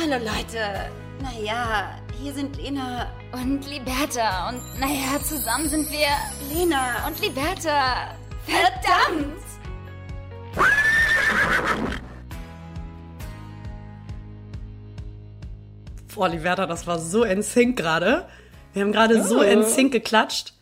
Hallo Leute. Naja, hier sind Lena Und Liberta. Und naja, zusammen sind wir Lena und Liberta. Verdammt! Boah, Liberta, das war so in Sync gerade. Wir haben gerade so in Sync geklatscht.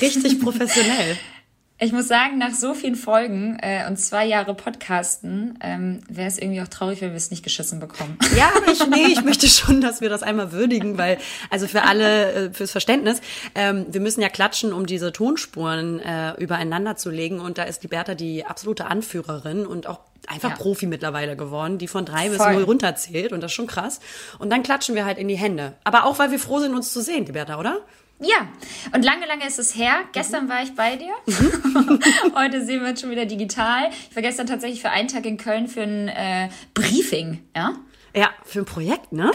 Richtig professionell. Ich muss sagen, nach so vielen Folgen äh, und zwei Jahre Podcasten ähm, wäre es irgendwie auch traurig, wenn wir es nicht geschissen bekommen. Ja, ich, nee, ich möchte schon, dass wir das einmal würdigen, weil, also für alle, äh, fürs Verständnis, ähm, wir müssen ja klatschen, um diese Tonspuren äh, übereinander zu legen. Und da ist die Bertha die absolute Anführerin und auch einfach Ja. Profi mittlerweile geworden, die von drei bis Voll. null runterzählt. Und das ist schon krass. Und dann klatschen wir halt in die Hände. Aber auch, weil wir froh sind, uns zu sehen, die Bertha, oder? Ja, und lange, lange ist es her. Gestern war ich bei dir. Heute sehen wir uns schon wieder digital. Ich war gestern tatsächlich für einen Tag in Köln für ein äh, Briefing, ja? Ja, für ein Projekt, ne?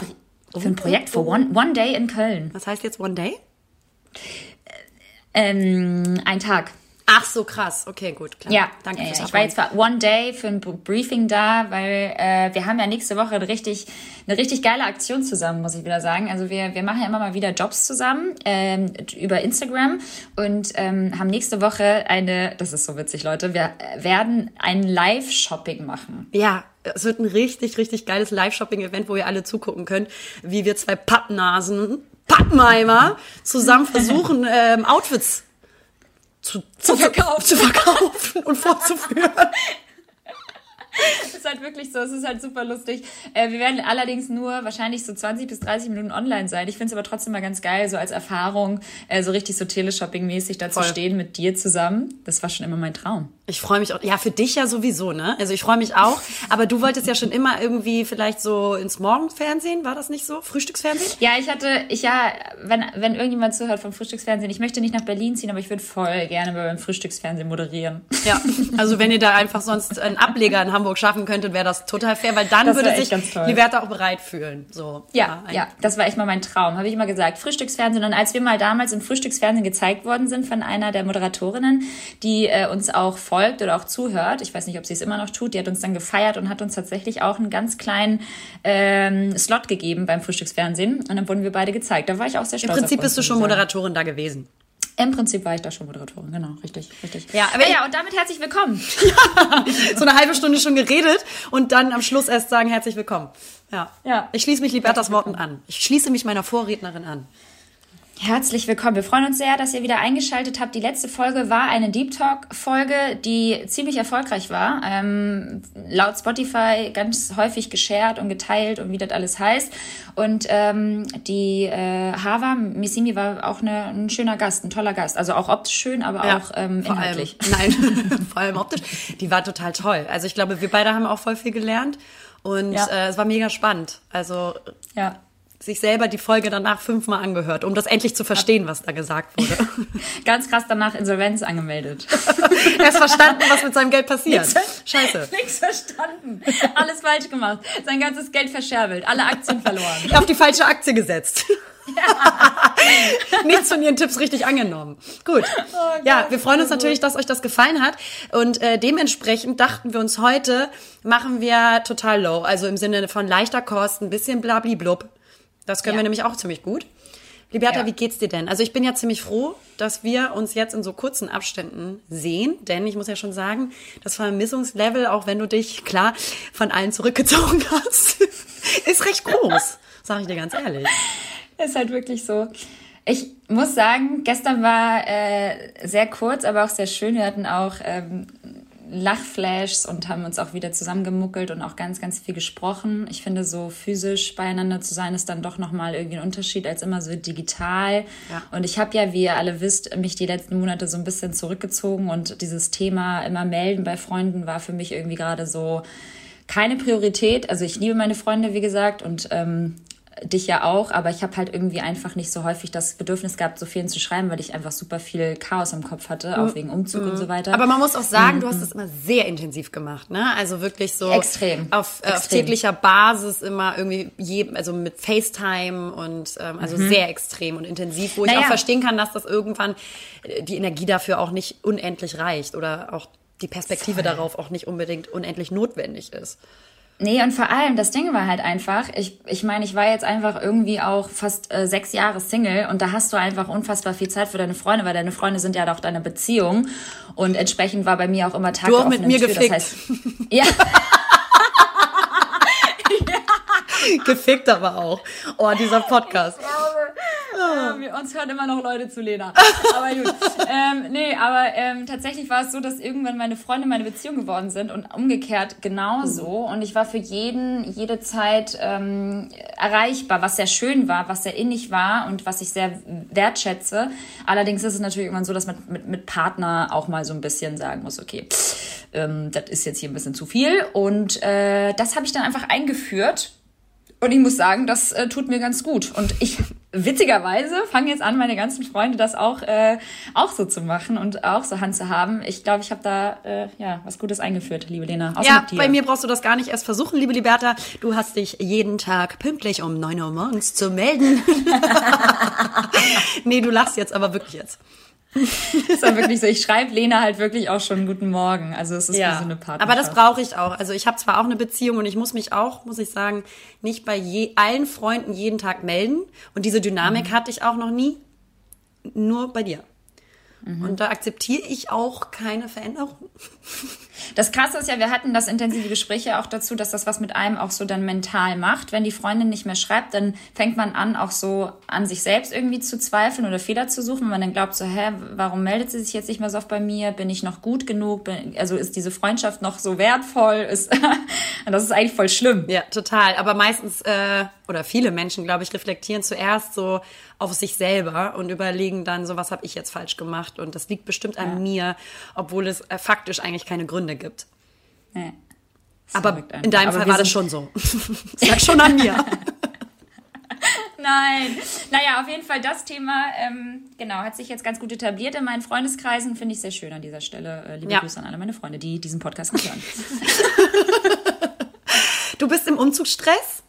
Für ein Projekt, für One, One Day in Köln. Was heißt jetzt One Day? Ähm, ein Tag. Ach so, krass. Okay, gut, klar. Ja, danke ja, fürs ja. ich war jetzt für One Day für ein Briefing da, weil äh, wir haben ja nächste Woche eine richtig, eine richtig geile Aktion zusammen, muss ich wieder sagen. Also wir, wir machen ja immer mal wieder Jobs zusammen ähm, über Instagram und ähm, haben nächste Woche eine, das ist so witzig, Leute, wir werden ein Live-Shopping machen. Ja, es wird ein richtig, richtig geiles Live-Shopping-Event, wo ihr alle zugucken könnt, wie wir zwei Pappnasen, Pappenheimer, zusammen versuchen, ähm, Outfits zu, zu, verkaufen. zu verkaufen und vorzuführen. Es ist halt wirklich so, es ist halt super lustig. Äh, wir werden allerdings nur wahrscheinlich so 20 bis 30 Minuten online sein. Ich finde es aber trotzdem mal ganz geil, so als Erfahrung, äh, so richtig so Teleshopping-mäßig da zu stehen mit dir zusammen. Das war schon immer mein Traum. Ich freue mich auch, ja, für dich ja sowieso, ne? Also ich freue mich auch, aber du wolltest ja schon immer irgendwie vielleicht so ins Morgenfernsehen, war das nicht so? Frühstücksfernsehen? Ja, ich hatte, ich ja, wenn, wenn irgendjemand zuhört vom Frühstücksfernsehen, ich möchte nicht nach Berlin ziehen, aber ich würde voll gerne beim Frühstücksfernsehen moderieren. Ja, also wenn ihr da einfach sonst einen Ableger in Hamburg schaffen könntet, wäre das total fair, weil dann würde sich toll. Liberta auch bereit fühlen. So, Ja, ein- ja, das war echt mal mein Traum, habe ich immer gesagt. Frühstücksfernsehen. Und als wir mal damals im Frühstücksfernsehen gezeigt worden sind von einer der Moderatorinnen, die äh, uns auch folgt oder auch zuhört, ich weiß nicht, ob sie es immer noch tut, die hat uns dann gefeiert und hat uns tatsächlich auch einen ganz kleinen ähm, Slot gegeben beim Frühstücksfernsehen. Und dann wurden wir beide gezeigt. Da war ich auch sehr Im stolz. Prinzip auf uns, bist du schon. Moderatorin da gewesen. Im Prinzip war ich da schon Moderatorin, genau, richtig, richtig. Ja, aber ja, ich- ja, und damit herzlich willkommen. so eine halbe Stunde schon geredet und dann am Schluss erst sagen, herzlich willkommen. Ja. Ja. Ich schließe mich Libertas Worten an. Ich schließe mich meiner Vorrednerin an. Herzlich willkommen. Wir freuen uns sehr, dass ihr wieder eingeschaltet habt. Die letzte Folge war eine Deep Talk-Folge, die ziemlich erfolgreich war. Ähm, laut Spotify ganz häufig geshared und geteilt und wie das alles heißt. Und ähm, die äh, Hava Missimi war auch eine, ein schöner Gast, ein toller Gast. Also auch optisch schön, aber auch ähm, vor inhaltlich. Allem, nein, vor allem optisch. Die war total toll. Also ich glaube, wir beide haben auch voll viel gelernt und Ja. äh, es war mega spannend. Also Ja. Sich selber die Folge danach fünfmal angehört, um das endlich zu verstehen, was da gesagt wurde. Ganz krass danach Insolvenz angemeldet. Erst verstanden, was mit seinem Geld passiert. Scheiße. Nichts verstanden. Alles falsch gemacht. Sein ganzes Geld verscherbelt. Alle Aktien verloren. Auf die falsche Aktie gesetzt. Nichts von ihren Tipps richtig angenommen. Gut. ja, wir freuen uns natürlich, dass euch das gefallen hat. Und äh, dementsprechend dachten wir uns heute, machen wir total low. Also im Sinne von leichter Kost, ein bisschen blabli-blub. Das können Ja. wir nämlich auch ziemlich gut. Liberta, Ja. wie geht's dir denn? Also ich bin ja ziemlich froh, dass wir uns jetzt in so kurzen Abständen sehen, denn ich muss ja schon sagen, das Vermissungslevel, auch wenn du dich klar von allen zurückgezogen hast, ist recht groß, sage ich dir ganz ehrlich. Ist halt wirklich so. Ich muss sagen, gestern war äh, sehr kurz, aber auch sehr schön. Wir hatten auch ähm, Lachflashs und haben uns auch wieder zusammengemuckelt und auch ganz, ganz viel gesprochen. Ich finde, so physisch beieinander zu sein, ist dann doch nochmal irgendwie ein Unterschied als immer so digital. Ja. Und ich habe ja, wie ihr alle wisst, mich die letzten Monate so ein bisschen zurückgezogen und dieses Thema immer melden bei Freunden war für mich irgendwie gerade so keine Priorität. Also ich liebe meine Freunde, wie gesagt, und ähm, dich ja auch, aber ich habe halt irgendwie einfach nicht so häufig das Bedürfnis gehabt, so vielen zu schreiben, weil ich einfach super viel Chaos im Kopf hatte, auch wegen Umzug und so weiter. Mhm. Aber man muss auch sagen, du hast das immer sehr intensiv gemacht, ne? Also wirklich so Extrem. auf, äh, auf Extrem. täglicher Basis immer irgendwie jedem, also mit FaceTime und ähm, also sehr extrem und intensiv, wo ich Naja. auch verstehen kann, dass das irgendwann äh, die Energie dafür auch nicht unendlich reicht oder auch die Perspektive darauf auch nicht unbedingt unendlich notwendig ist. Nee, und vor allem, das Ding war halt einfach, ich, ich meine, ich war jetzt einfach irgendwie auch fast äh, sechs Jahre Single und da hast du einfach unfassbar viel Zeit für deine Freunde, weil deine Freunde sind ja doch deine Beziehung und entsprechend war bei mir auch immer Tag Du auch mit mir Tür. gefickt. Das heißt, ja, Gefickt aber auch. Oh, dieser Podcast. Ja, wir, uns hören immer noch Leute zu, Lena. Aber gut. ähm, nee, aber ähm, tatsächlich war es so, dass irgendwann meine Freunde meine Beziehung geworden sind und umgekehrt genauso. Und ich war für jeden jede Zeit ähm, erreichbar, was sehr schön war, was sehr innig war und was ich sehr wertschätze. Allerdings ist es natürlich irgendwann so, dass man mit, mit Partner auch mal so ein bisschen sagen muss, okay, ähm, das ist jetzt hier ein bisschen zu viel. Und äh, das habe ich dann einfach eingeführt. Und ich muss sagen, das äh, tut mir ganz gut. Und ich, witzigerweise, fange jetzt an, meine ganzen Freunde das auch, äh, auch so zu machen und auch so handzuhaben. Ich glaube, ich habe da äh, ja was Gutes eingeführt, liebe Lena. Außer Ja, bei mir brauchst du das gar nicht erst versuchen, liebe Liberta. Du hast dich jeden Tag pünktlich um 9 Uhr morgens zu melden. nee, du lachst jetzt, aber wirklich jetzt. Ist ja wirklich so. Ich schreibe Lena halt wirklich auch schon Guten Morgen. Also es ist wie so eine Partnerschaft. aber das brauche ich auch. Also ich habe zwar auch eine Beziehung und ich muss mich auch, muss ich sagen, nicht bei je, allen Freunden jeden Tag melden. Und diese Dynamik Mhm. hatte ich auch noch nie. Nur bei dir. Mhm. Und da akzeptiere ich auch keine Veränderung. Das Krasse ist ja, wir hatten das intensive Gespräch ja auch dazu, dass das was mit einem auch so dann mental macht. Wenn die Freundin nicht mehr schreibt, dann fängt man an, auch so an sich selbst irgendwie zu zweifeln oder Fehler zu suchen, wenn man dann glaubt so, hä, warum meldet sie sich jetzt nicht mehr so oft bei mir? Bin ich noch gut genug? Bin, also ist diese Freundschaft noch so wertvoll? Ist, und das ist eigentlich voll schlimm. Ja, total. Aber meistens, äh, oder viele Menschen, glaube ich, reflektieren zuerst so auf sich selber und überlegen dann so, was habe ich jetzt falsch gemacht? Und das liegt bestimmt an mir, obwohl es äh, faktisch eigentlich keine Gründe gibt. Nee. Aber in deinem Aber Fall war das schon so. Sag schon an mir. Nein. Naja, auf jeden Fall das Thema, ähm, genau, hat sich jetzt ganz gut etabliert in meinen Freundeskreisen. Finde ich sehr schön an dieser Stelle. Äh, liebe Ja. Grüße an alle meine Freunde, die diesen Podcast nicht hören. Du bist im Umzugsstress?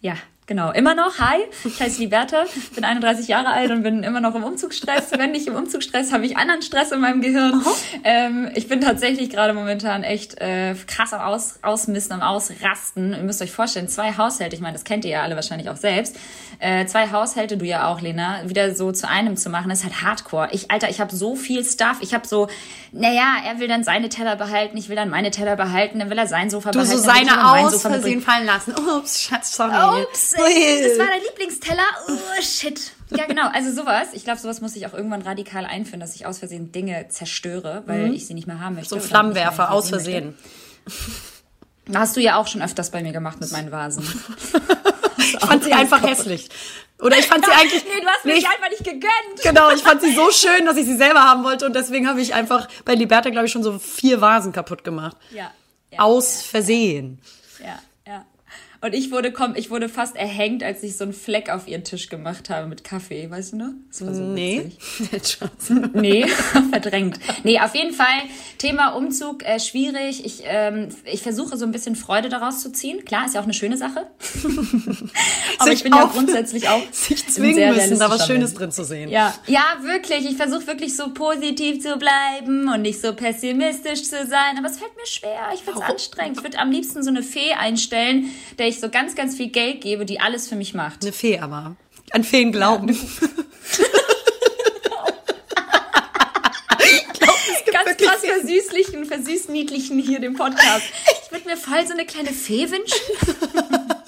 Ja, genau. Immer noch. Hi, ich heiße Liberta, bin 31 Jahre alt und bin immer noch im Umzugsstress. Wenn nicht im Umzugsstress, habe ich anderen Stress in meinem Gehirn. Ähm, ich bin tatsächlich gerade momentan echt äh, krass am Aus Ausmisten, am Ausrasten. Ihr müsst euch vorstellen, zwei Haushalte, ich meine, das kennt ihr ja alle wahrscheinlich auch selbst. Äh, zwei Haushalte, du ja auch, Lena, wieder so zu einem zu machen, ist halt Hardcore. Ich, Alter, ich habe so viel Stuff. Ich habe so, naja, er will dann seine Teller behalten, ich will dann meine Teller behalten, dann will er sein Sofa Du behalten. so will ich seine aus. Versehen fallen lassen. Ups, Schatz, sorry. Ups, das war dein Lieblingsteller. Oh, shit. Ja, genau. Also sowas. Ich glaube, sowas muss ich auch irgendwann radikal einführen, dass ich aus Versehen Dinge zerstöre, weil ich sie nicht mehr haben möchte. Mhm. So Flammenwerfer aus sehen Versehen. möchte. Hast du ja auch schon öfters bei mir gemacht mit meinen Vasen. Ich fand sie einfach hässlich. Oder ich fand sie eigentlich. nee, du hast mich Nee, einfach nicht gegönnt. Genau, ich fand sie so schön, dass ich sie selber haben wollte und deswegen habe ich einfach bei Liberta, glaube ich, schon so vier Vasen kaputt gemacht. Ja. ja Aus Versehen. Ja, ja. Und ich wurde, komm, ich wurde fast erhängt, als ich so einen Fleck auf ihren Tisch gemacht habe mit Kaffee, weißt du noch? Das war so Nee. Nee, verdrängt. Nee, auf jeden Fall Thema Umzug äh, schwierig. Ich, ähm, ich versuche so ein bisschen Freude daraus zu ziehen. Klar, ist ja auch eine schöne Sache. Aber ich bin ja grundsätzlich auch Sich zwingen müssen, da was Schönes drin zu sehen. Ja, ja, wirklich. Ich versuche wirklich so positiv zu bleiben und nicht so pessimistisch zu sein. Aber es fällt mir schwer. Ich finde es anstrengend. Ich würde am liebsten so eine Fee einstellen, der ich so ganz, ganz viel Geld gebe, die alles für mich macht. Eine Fee aber. An Feen glauben. ganz krass versüßlichen, versüßniedlichen hier dem Podcast. Ich würde mir voll so eine kleine Fee wünschen.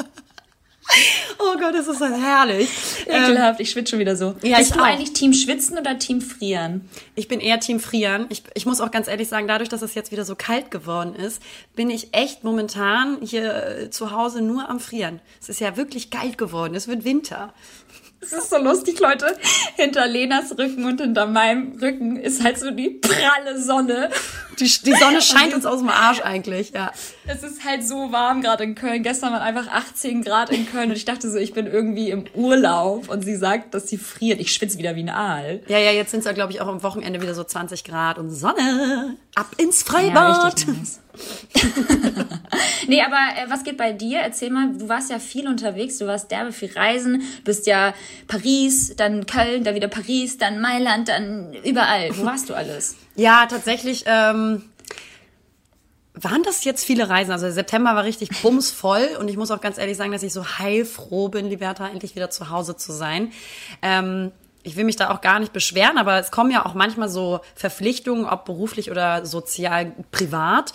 Oh Gott, das ist so herrlich. Ähm, Ekelhaft, ich schwitze schon wieder so. ja, Bist ich du auch. eigentlich Team Schwitzen oder Team Frieren? ich bin eher Team Frieren. Ich, ich muss auch ganz ehrlich sagen, dadurch, dass es jetzt wieder so kalt geworden ist, bin ich echt momentan hier äh, zu Hause nur am Frieren. Es ist ja wirklich kalt geworden. Es wird Winter. Das ist so lustig, Leute. Hinter Lenas Rücken und hinter meinem Rücken ist halt so die pralle Sonne. Die, die Sonne scheint uns aus dem Arsch eigentlich, ja. Es ist halt so warm gerade in Köln. Gestern waren einfach 18 Grad in Köln und ich dachte so, ich bin irgendwie im Urlaub und sie sagt, dass sie friert. Ich schwitze wieder wie ein Aal. Ja, ja, jetzt sind es ja, glaube ich, auch am Wochenende wieder so 20 Grad und Sonne. Ab ins Ja, Freibad. richtig nice. nee, aber äh, was geht bei dir? Erzähl mal, du warst ja viel unterwegs, du warst derbe viel reisen, bist ja Paris, dann Köln, dann wieder Paris, dann Mailand, dann überall. Wo warst du alles? Ja, tatsächlich. Ähm, waren das jetzt viele Reisen? Also September war richtig bumsvoll und ich muss auch ganz ehrlich sagen, dass ich so heilfroh bin, Liberta, endlich wieder zu Hause zu sein. Ähm, ich will mich da auch gar nicht beschweren, aber es kommen ja auch manchmal so Verpflichtungen, ob beruflich oder sozial, privat,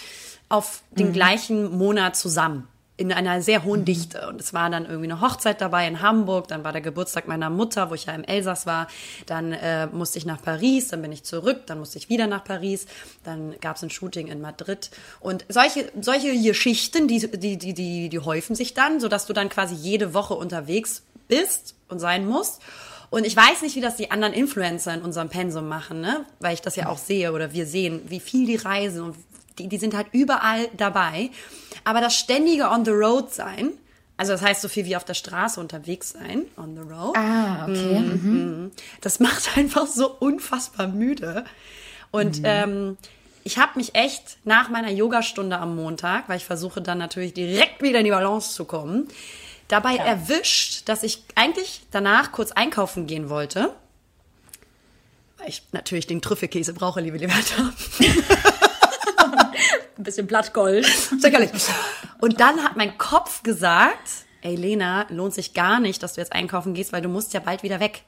auf den mhm. gleichen Monat zusammen in einer sehr hohen mhm. Dichte. Und es war dann irgendwie eine Hochzeit dabei in Hamburg, dann war der Geburtstag meiner Mutter, wo ich ja im Elsass war, dann äh, musste ich nach Paris, dann bin ich zurück, dann musste ich wieder nach Paris, dann gab es ein Shooting in Madrid. Und solche, solche Geschichten, die, die, die, die, die häufen sich dann, sodass du dann quasi jede Woche unterwegs bist und sein musst. Und ich weiß nicht, wie das die anderen Influencer in unserem Pensum machen, ne? weil ich das ja auch sehe oder wir sehen, wie viel die reisen und die, die sind halt überall dabei. Aber das ständige on the road sein, also das heißt so viel wie auf der Straße unterwegs sein, on the road. Ah, okay. Mhm. Mhm. Das macht einfach so unfassbar müde. Und mhm. ähm, ich habe mich echt nach meiner Yogastunde am Montag, weil ich versuche dann natürlich direkt wieder in die Balance zu kommen, dabei ja. erwischt, dass ich eigentlich danach kurz einkaufen gehen wollte. Weil ich natürlich den Trüffelkäse brauche, liebe Liberta. Ein bisschen Blattgold. Sicherlich. Und dann hat mein Kopf gesagt, ey Lena, lohnt sich gar nicht, dass du jetzt einkaufen gehst, weil du musst ja bald wieder weg.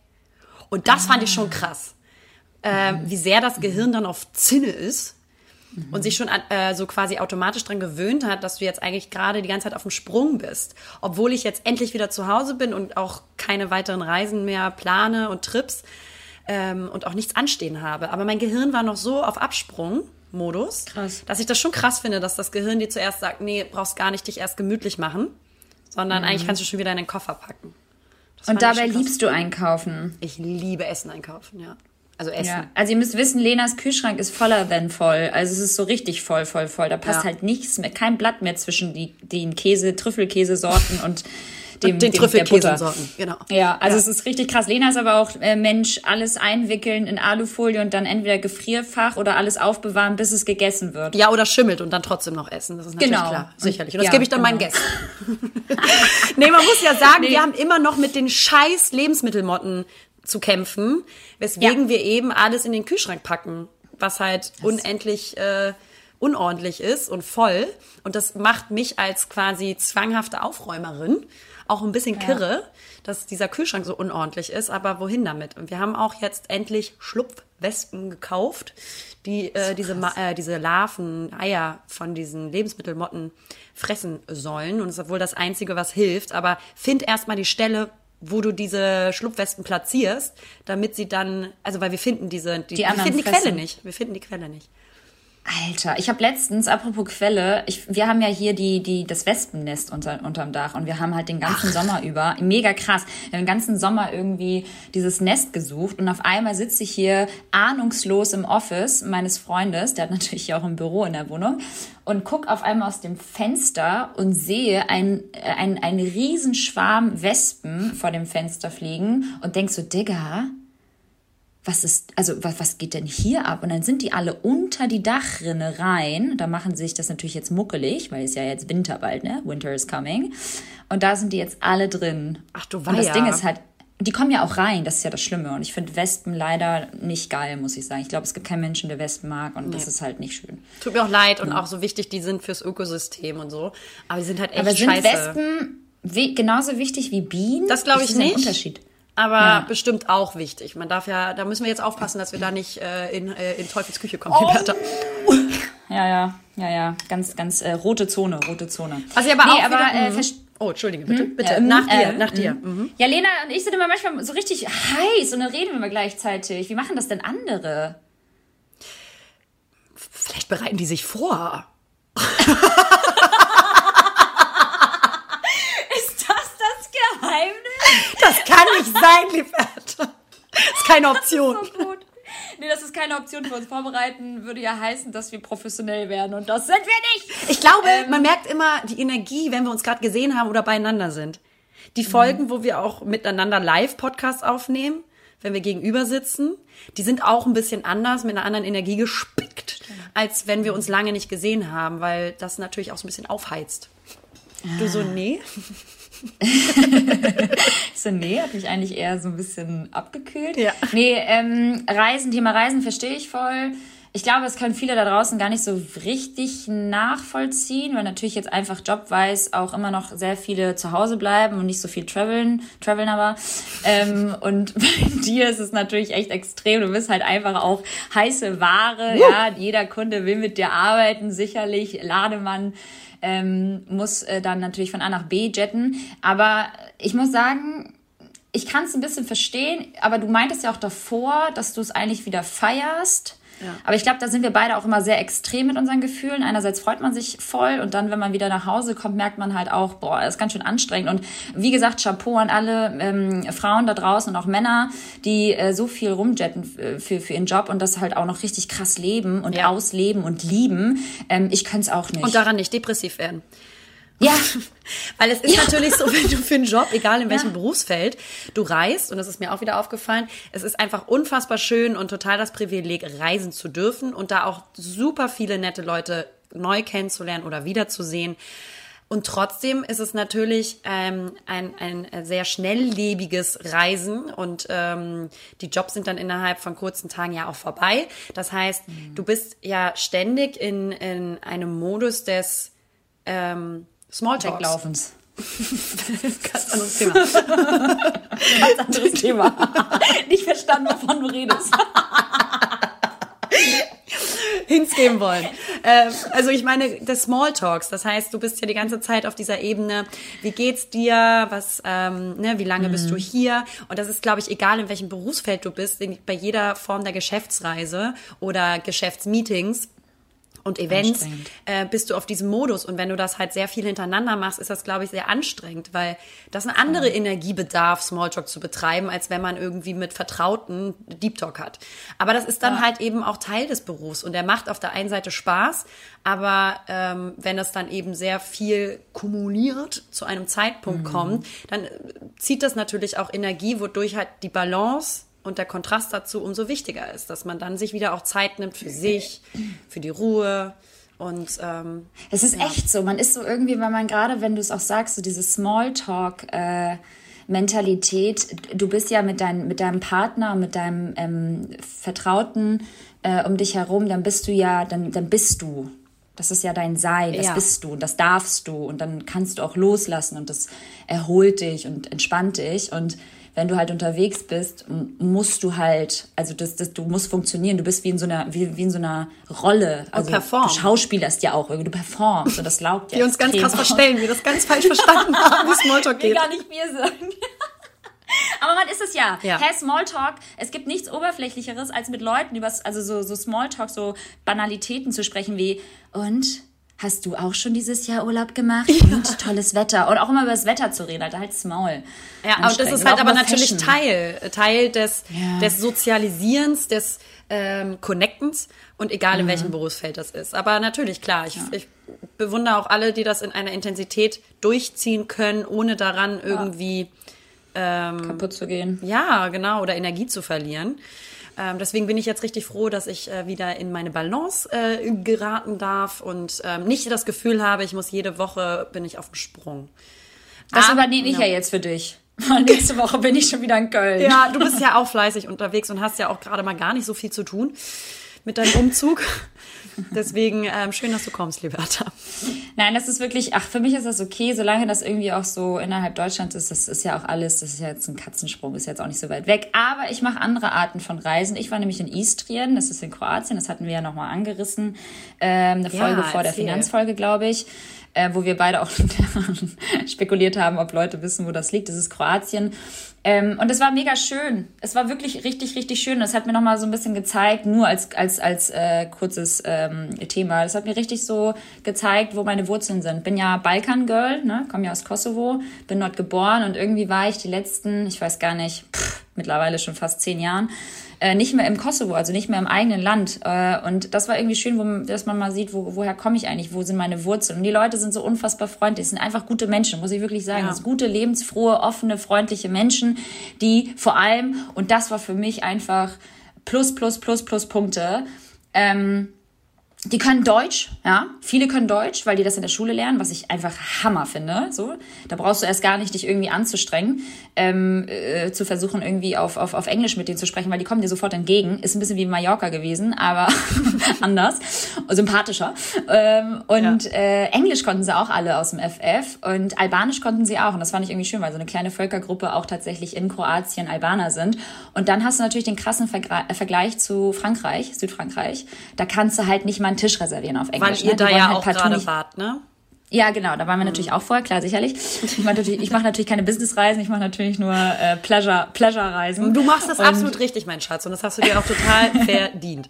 Und das ah. fand ich schon ah. krass. Äh, wie sehr das Gehirn dann auf Zinne ist mhm. und sich schon äh, so quasi automatisch dran gewöhnt hat, dass du jetzt eigentlich gerade die ganze Zeit auf dem Sprung bist. Obwohl ich jetzt endlich wieder zu Hause bin und auch keine weiteren Reisen mehr plane und Trips ähm, und auch nichts anstehen habe. Aber mein Gehirn war noch so auf Absprung Modus. Krass. Dass ich das schon krass finde, dass das Gehirn dir zuerst sagt, nee, brauchst gar nicht dich erst gemütlich machen, sondern mhm. eigentlich kannst du schon wieder in den Koffer packen. Das Und dabei liebst du einkaufen. Ich liebe Essen einkaufen, ja. Also Essen. Ja. Also ihr müsst wissen, Lenas Kühlschrank ist voller than voll. Also es ist so richtig voll, voll, voll. Da passt ja. halt nichts mehr, kein Blatt mehr zwischen die, den Käse, Trüffelkäsesorten und dem, den Trüffelkäsesorten, genau. Ja, also ja. es ist richtig krass. Lena ist aber auch äh, Mensch, alles einwickeln in Alufolie und dann entweder Gefrierfach oder alles aufbewahren, bis es gegessen wird. Ja, oder schimmelt und dann trotzdem noch essen. Das ist natürlich genau. klar, sicherlich. Und das ja, gebe ich dann genau. meinen Gästen. nee, man muss ja sagen, nee. wir haben immer noch mit den scheiß Lebensmittelmotten zu kämpfen, weswegen ja. wir eben alles in den Kühlschrank packen, was halt das unendlich äh, unordentlich ist und voll. Und das macht mich als quasi zwanghafte Aufräumerin auch ein bisschen kirre, ja. dass dieser Kühlschrank so unordentlich ist, aber wohin damit? Und wir haben auch jetzt endlich Schlupfwespen gekauft, die äh, diese, äh, diese Larven, Eier von diesen Lebensmittelmotten fressen sollen. Und das ist wohl das Einzige, was hilft. Aber find erstmal die Stelle, wo du diese Schlupfwespen platzierst, damit sie dann, also weil wir finden diese, die, die wir finden die fressen. Quelle nicht. Wir finden die Quelle nicht. Alter, ich habe letztens, apropos Quelle, ich, wir haben ja hier die, die, das Wespennest unter, unterm Dach und wir haben halt den ganzen Ach. Sommer über, mega krass, wir haben den ganzen Sommer irgendwie dieses Nest gesucht und auf einmal sitze ich hier ahnungslos im Office meines Freundes, der hat natürlich auch ein Büro in der Wohnung und guck auf einmal aus dem Fenster und sehe ein, ein, ein Riesenschwarm Wespen vor dem Fenster fliegen und denk so, Digga, was ist, also was, was geht denn hier ab? Und dann sind die alle unter die Dachrinne rein. Da machen sie sich das natürlich jetzt muckelig, weil es ja jetzt Winter bald, ne? Winter is coming. Und da sind die jetzt alle drin. Ach du weißt. Und das Ding ist halt, die kommen ja auch rein, das ist ja das Schlimme. Und ich finde Wespen leider nicht geil, muss ich sagen. Ich glaube, es gibt keinen Menschen, der Wespen mag und nee. das ist halt nicht schön. Tut mir auch leid und auch so wichtig, die sind fürs Ökosystem und so. Aber die sind halt echt Aber sind scheiße. Wespen genauso wichtig wie Bienen? Das glaube ich nicht. Unterschied aber ja. bestimmt auch wichtig. Man darf ja, da müssen wir jetzt aufpassen, dass wir da nicht äh, in, äh, in Teufels Küche kommen, oh. Ja, ja, ja, ja, ganz, ganz äh, rote Zone, rote Zone. Ich aber nee, auch aber, wieder, äh, Oh, entschuldige, bitte, hm? bitte. Ja, nach dir, äh, nach dir. Mhm. Ja, Lena und ich sind immer manchmal so richtig heiß und dann reden wir mal gleichzeitig. Wie machen das denn andere? Vielleicht bereiten die sich vor. Das kann nicht sein, Liberta. Das ist keine Option. Das ist so gut. Nee, das ist keine Option für uns. Vorbereiten würde ja heißen, dass wir professionell werden und das sind wir nicht. Ich glaube, ähm, man merkt immer die Energie, wenn wir uns gerade gesehen haben oder beieinander sind. Die Folgen, mhm. wo wir auch miteinander Live-Podcasts aufnehmen, wenn wir gegenüber sitzen, die sind auch ein bisschen anders, mit einer anderen Energie gespickt, als wenn wir uns lange nicht gesehen haben, weil das natürlich auch so ein bisschen aufheizt. Du so, nee? so, nee, hat mich eigentlich eher so ein bisschen abgekühlt. Ja. Nee, ähm, Reisen, Thema Reisen verstehe ich voll. Ich glaube, es können viele da draußen gar nicht so richtig nachvollziehen, weil natürlich jetzt einfach jobweise auch immer noch sehr viele zu Hause bleiben und nicht so viel traveln, traveln aber. Ähm, und bei dir ist es natürlich echt extrem. Du bist halt einfach auch heiße Ware. Uh. Ja, jeder Kunde will mit dir arbeiten, sicherlich. Lademann ähm, muss äh, dann natürlich von A nach B jetten. Aber ich muss sagen, ich kann es ein bisschen verstehen, aber du meintest ja auch davor, dass du es eigentlich wieder feierst. Ja. Aber ich glaube, da sind wir beide auch immer sehr extrem mit unseren Gefühlen. Einerseits freut man sich voll und dann, wenn man wieder nach Hause kommt, merkt man halt auch, boah, das ist ganz schön anstrengend. Und wie gesagt, Chapeau an alle ähm, Frauen da draußen und auch Männer, die äh, so viel rumjetten für, für ihren Job und das halt auch noch richtig krass leben und ja. ausleben und lieben. Ähm, ich könnte es auch nicht. Und daran nicht depressiv werden. Ja. Weil es ist ja. natürlich so, wenn du für einen Job, egal in welchem ja. Berufsfeld, du reist, und das ist mir auch wieder aufgefallen, es ist einfach unfassbar schön und total das Privileg, reisen zu dürfen und da auch super viele nette Leute neu kennenzulernen oder wiederzusehen. Und trotzdem ist es natürlich ähm, ein, ein sehr schnelllebiges Reisen und ähm, die Jobs sind dann innerhalb von kurzen Tagen ja auch vorbei. Das heißt, mhm. du bist ja ständig in, in einem Modus des ähm, Smalltalks. Weglaufens. Ganz anderes Thema. Ganz anderes Thema. Nicht verstanden, wovon du redest. Hinzgeben wollen. Ähm, also ich meine, des Smalltalks. Das heißt, du bist ja die ganze Zeit auf dieser Ebene. Wie geht's dir? Was, ähm, ne, wie lange mhm. bist du mhm. hier? Und das ist, glaube ich, egal in welchem Berufsfeld du bist, bei jeder Form der Geschäftsreise oder Geschäftsmeetings und Events äh, bist du auf diesem Modus. Und wenn du das halt sehr viel hintereinander machst, ist das, glaube ich, sehr anstrengend, weil das eine andere Energie bedarf, Smalltalk zu betreiben, als wenn man irgendwie mit Vertrauten Deep Talk hat. Aber das ist dann ja. halt eben auch Teil des Berufs und der macht auf der einen Seite Spaß, aber ähm, wenn es dann eben sehr viel kumuliert zu einem Zeitpunkt mhm. kommt, dann äh, zieht das natürlich auch Energie, wodurch halt die Balance und der Kontrast dazu umso wichtiger ist, dass man dann sich wieder auch Zeit nimmt für sich, für die Ruhe. Und ähm, es ist ja. echt so. Man ist so irgendwie, weil man gerade, wenn du es auch sagst, so diese Smalltalk. Äh, Mentalität, du bist ja mit, dein, mit deinem Partner, mit deinem ähm, Vertrauten äh, um dich herum, dann bist du ja, dann, dann bist du. Das ist ja dein Sein, das ja. bist du und das darfst du und dann kannst du auch loslassen und das erholt dich und entspannt dich und wenn du halt unterwegs bist, musst du halt, also das, das, du musst funktionieren, du bist wie in so einer, wie, wie in so einer Rolle. Also du schauspielerst ja auch, du performst und das laugt ja. Wir uns ganz krass verstellen, wir das ganz falsch verstanden haben, wie Smalltalk geht. Gar nicht wir sagen. Aber man ist es ja. ja. Hey, Smalltalk, es gibt nichts Oberflächlicheres, als mit Leuten über, also so, so Smalltalk, so Banalitäten zu sprechen wie, und Hast du auch schon dieses Jahr Urlaub gemacht? Ja. Und tolles Wetter. Und auch immer über das Wetter zu reden, Alter, halt's Maul. Ja, aber das ist halt aber natürlich Fashion. Teil, Teil des, ja. des Sozialisierens, des ähm, Connectens und egal in mhm. welchem Berufsfeld das ist. Aber natürlich, klar, ich, ja. ich bewundere auch alle, die das in einer Intensität durchziehen können, ohne daran irgendwie ähm, kaputt zu gehen. Ja, genau, oder Energie zu verlieren. Ähm, deswegen bin ich jetzt richtig froh, dass ich äh, wieder in meine Balance äh, geraten darf und ähm, nicht das Gefühl habe, ich muss jede Woche bin ich auf dem Sprung. Das ah, übernehme ich ja. ja jetzt für dich. Weil nächste Woche bin ich schon wieder in Köln. Ja, du bist ja auch fleißig unterwegs und hast ja auch gerade mal gar nicht so viel zu tun mit deinem Umzug. Deswegen ähm, schön, dass du kommst, Liberta. Nein, das ist wirklich, ach, für mich ist das okay, solange das irgendwie auch so innerhalb Deutschlands ist. Das ist ja auch alles, das ist ja jetzt ein Katzensprung, ist jetzt auch nicht so weit weg. Aber ich mache andere Arten von Reisen. Ich war nämlich in Istrien, das ist in Kroatien, das hatten wir ja nochmal angerissen. Ähm, eine Folge ja, vor der Finanzfolge, glaube ich äh, wo wir beide auch spekuliert haben, ob Leute wissen, wo das liegt. Das ist Kroatien. Ähm, und es war mega schön. Es war wirklich richtig, richtig schön. Das hat mir nochmal so ein bisschen gezeigt, nur als, als, als äh, kurzes ähm, Thema. Das hat mir richtig so gezeigt, wo meine Wurzeln sind. Bin ja Balkan-Girl, ne? komme ja aus Kosovo, bin dort geboren und irgendwie war ich die letzten, ich weiß gar nicht, pff, mittlerweile schon fast zehn Jahren, äh, nicht mehr im Kosovo, also nicht mehr im eigenen Land. Äh, und das war irgendwie schön, wo, dass man mal sieht, wo, woher komme ich eigentlich, wo sind meine Wurzeln. Und die Leute sind so unfassbar freundlich, sind einfach gute Menschen, muss ich wirklich sagen. Ja. Gute, lebensfrohe, offene, freundliche Menschen, die vor allem, und das war für mich einfach plus, plus, plus, plus Punkte, ähm, die können Deutsch, ja. Viele können Deutsch, weil die das in der Schule lernen, was ich einfach Hammer finde. So, da brauchst du erst gar nicht dich irgendwie anzustrengen, ähm, äh, zu versuchen irgendwie auf, auf, auf Englisch mit denen zu sprechen, weil die kommen dir sofort entgegen. Ist ein bisschen wie Mallorca gewesen, aber anders, sympathischer. Ähm, und ja. äh, Englisch konnten sie auch alle aus dem FF und Albanisch konnten sie auch. Und das fand ich irgendwie schön, weil so eine kleine Völkergruppe auch tatsächlich in Kroatien Albaner sind. Und dann hast du natürlich den krassen Vergleich zu Frankreich, Südfrankreich. Da kannst du halt nicht mal einen Tisch reservieren auf Englisch. Weil ihr ne? da ja halt auch gerade wart, ne? Ja, genau, da waren wir natürlich auch vorher, klar, sicherlich. Ich mache natürlich, ich mache natürlich keine Businessreisen, ich mache natürlich nur äh, Pleasure, Pleasure-Reisen. Du machst das und absolut richtig, mein Schatz, und das hast du dir auch total verdient.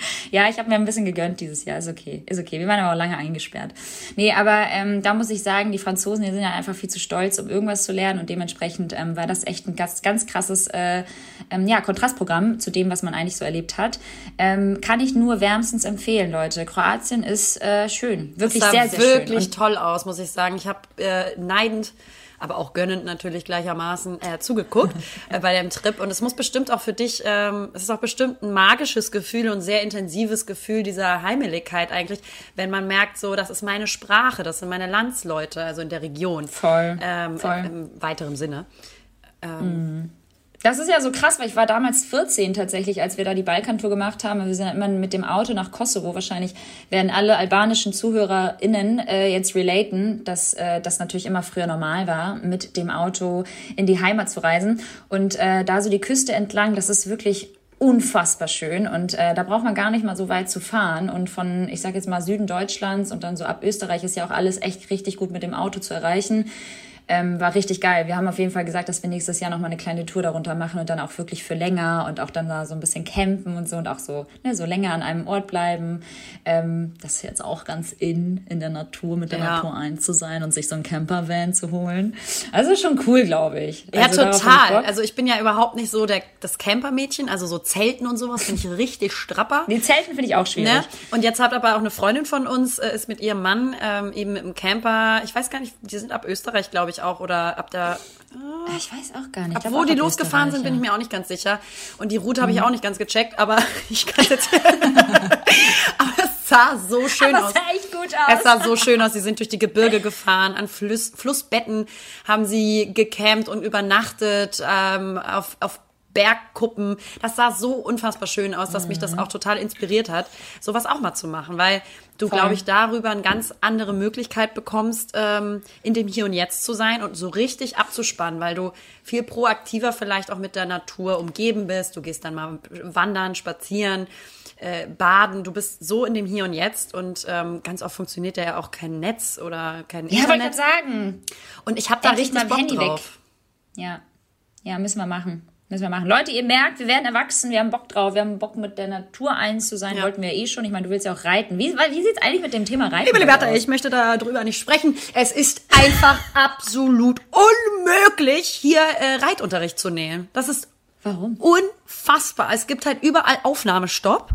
Ja, ich habe mir ein bisschen gegönnt dieses Jahr. Ist okay. Ist okay. Wir waren aber auch lange eingesperrt. Nee, aber ähm, da muss ich sagen, die Franzosen, die sind ja einfach viel zu stolz, um irgendwas zu lernen. Und dementsprechend ähm, war das echt ein ganz, ganz krasses äh, ähm, ja, Kontrastprogramm zu dem, was man eigentlich so erlebt hat. Ähm, kann ich nur wärmstens empfehlen, Leute. Kroatien ist äh, schön. Wirklich sehr, sehr wirklich schön. wirklich toll aus, muss ich sagen. Ich habe äh, neidend aber auch gönnend natürlich gleichermaßen äh, zugeguckt äh, bei dem Trip. Und es muss bestimmt auch für dich, ähm, es ist auch bestimmt ein magisches Gefühl und ein sehr intensives Gefühl dieser Heimeligkeit eigentlich, wenn man merkt, so, das ist meine Sprache, das sind meine Landsleute, also in der Region. Voll. Ähm, voll. Im, Im weiteren Sinne. Ähm, mhm. Das ist ja so krass, weil ich war damals 14 tatsächlich, als wir da die Balkantour gemacht haben. Wir sind immer mit dem Auto nach Kosovo. Wahrscheinlich werden alle albanischen ZuhörerInnen äh, jetzt relaten, dass äh, das natürlich immer früher normal war, mit dem Auto in die Heimat zu reisen. Und äh, da so die Küste entlang, das ist wirklich unfassbar schön und äh, da braucht man gar nicht mal so weit zu fahren und von ich sage jetzt mal Süden Deutschlands und dann so ab Österreich ist ja auch alles echt richtig gut mit dem Auto zu erreichen ähm, war richtig geil. Wir haben auf jeden Fall gesagt, dass wir nächstes Jahr noch mal eine kleine Tour darunter machen und dann auch wirklich für länger und auch dann da so ein bisschen campen und so und auch so, ne, so länger an einem Ort bleiben. Ähm, das ist jetzt auch ganz in, in der Natur, mit der ja. Natur eins zu sein und sich so ein Campervan zu holen. Also schon cool, glaube ich. Ja, also total. Ich also ich bin ja überhaupt nicht so der, das Campermädchen, also so Zelten und sowas finde ich richtig strapper. Die Zelten finde ich auch schwierig. Ne? Und jetzt hat aber auch eine Freundin von uns, äh, ist mit ihrem Mann ähm, eben mit dem Camper, ich weiß gar nicht, die sind ab Österreich, glaube ich, auch oder ab der. Äh, ich weiß auch gar nicht. Ab wo die losgefahren sind, bin ich mir auch nicht ganz sicher. Und die Route habe ich mhm. auch nicht ganz gecheckt, aber ich kann jetzt. aber es sah so schön aber aus. Es sah echt gut aus. Es sah so schön aus. Sie sind durch die Gebirge gefahren, an Fluss, Flussbetten haben sie gecampt und übernachtet, ähm, auf, auf Bergkuppen. Das sah so unfassbar schön aus, dass mich das mhm. auch total inspiriert hat, sowas auch mal zu machen, weil du, glaube ich, darüber eine ganz andere Möglichkeit bekommst, ähm, in dem Hier und Jetzt zu sein und so richtig abzuspannen, weil du viel proaktiver vielleicht auch mit der Natur umgeben bist. Du gehst dann mal wandern, spazieren. Äh, baden, du bist so in dem Hier und Jetzt und ähm, ganz oft funktioniert ja auch kein Netz oder kein ja, Internet. Ja, wollte sagen. Und ich habe da richtig Bock Handy drauf. Weg. Ja, ja, müssen wir machen. Müssen wir machen. Leute, ihr merkt, wir werden erwachsen, wir haben Bock drauf, wir haben Bock mit der Natur eins zu sein, ja. wollten wir eh schon. Ich meine, du willst ja auch reiten. Wie, wie sieht es eigentlich mit dem Thema Reiten Liebe Liberta, ich möchte darüber nicht sprechen. Es ist einfach absolut unmöglich, hier äh, Reitunterricht zu nehmen. Das ist Warum? unfassbar. Es gibt halt überall Aufnahmestopp.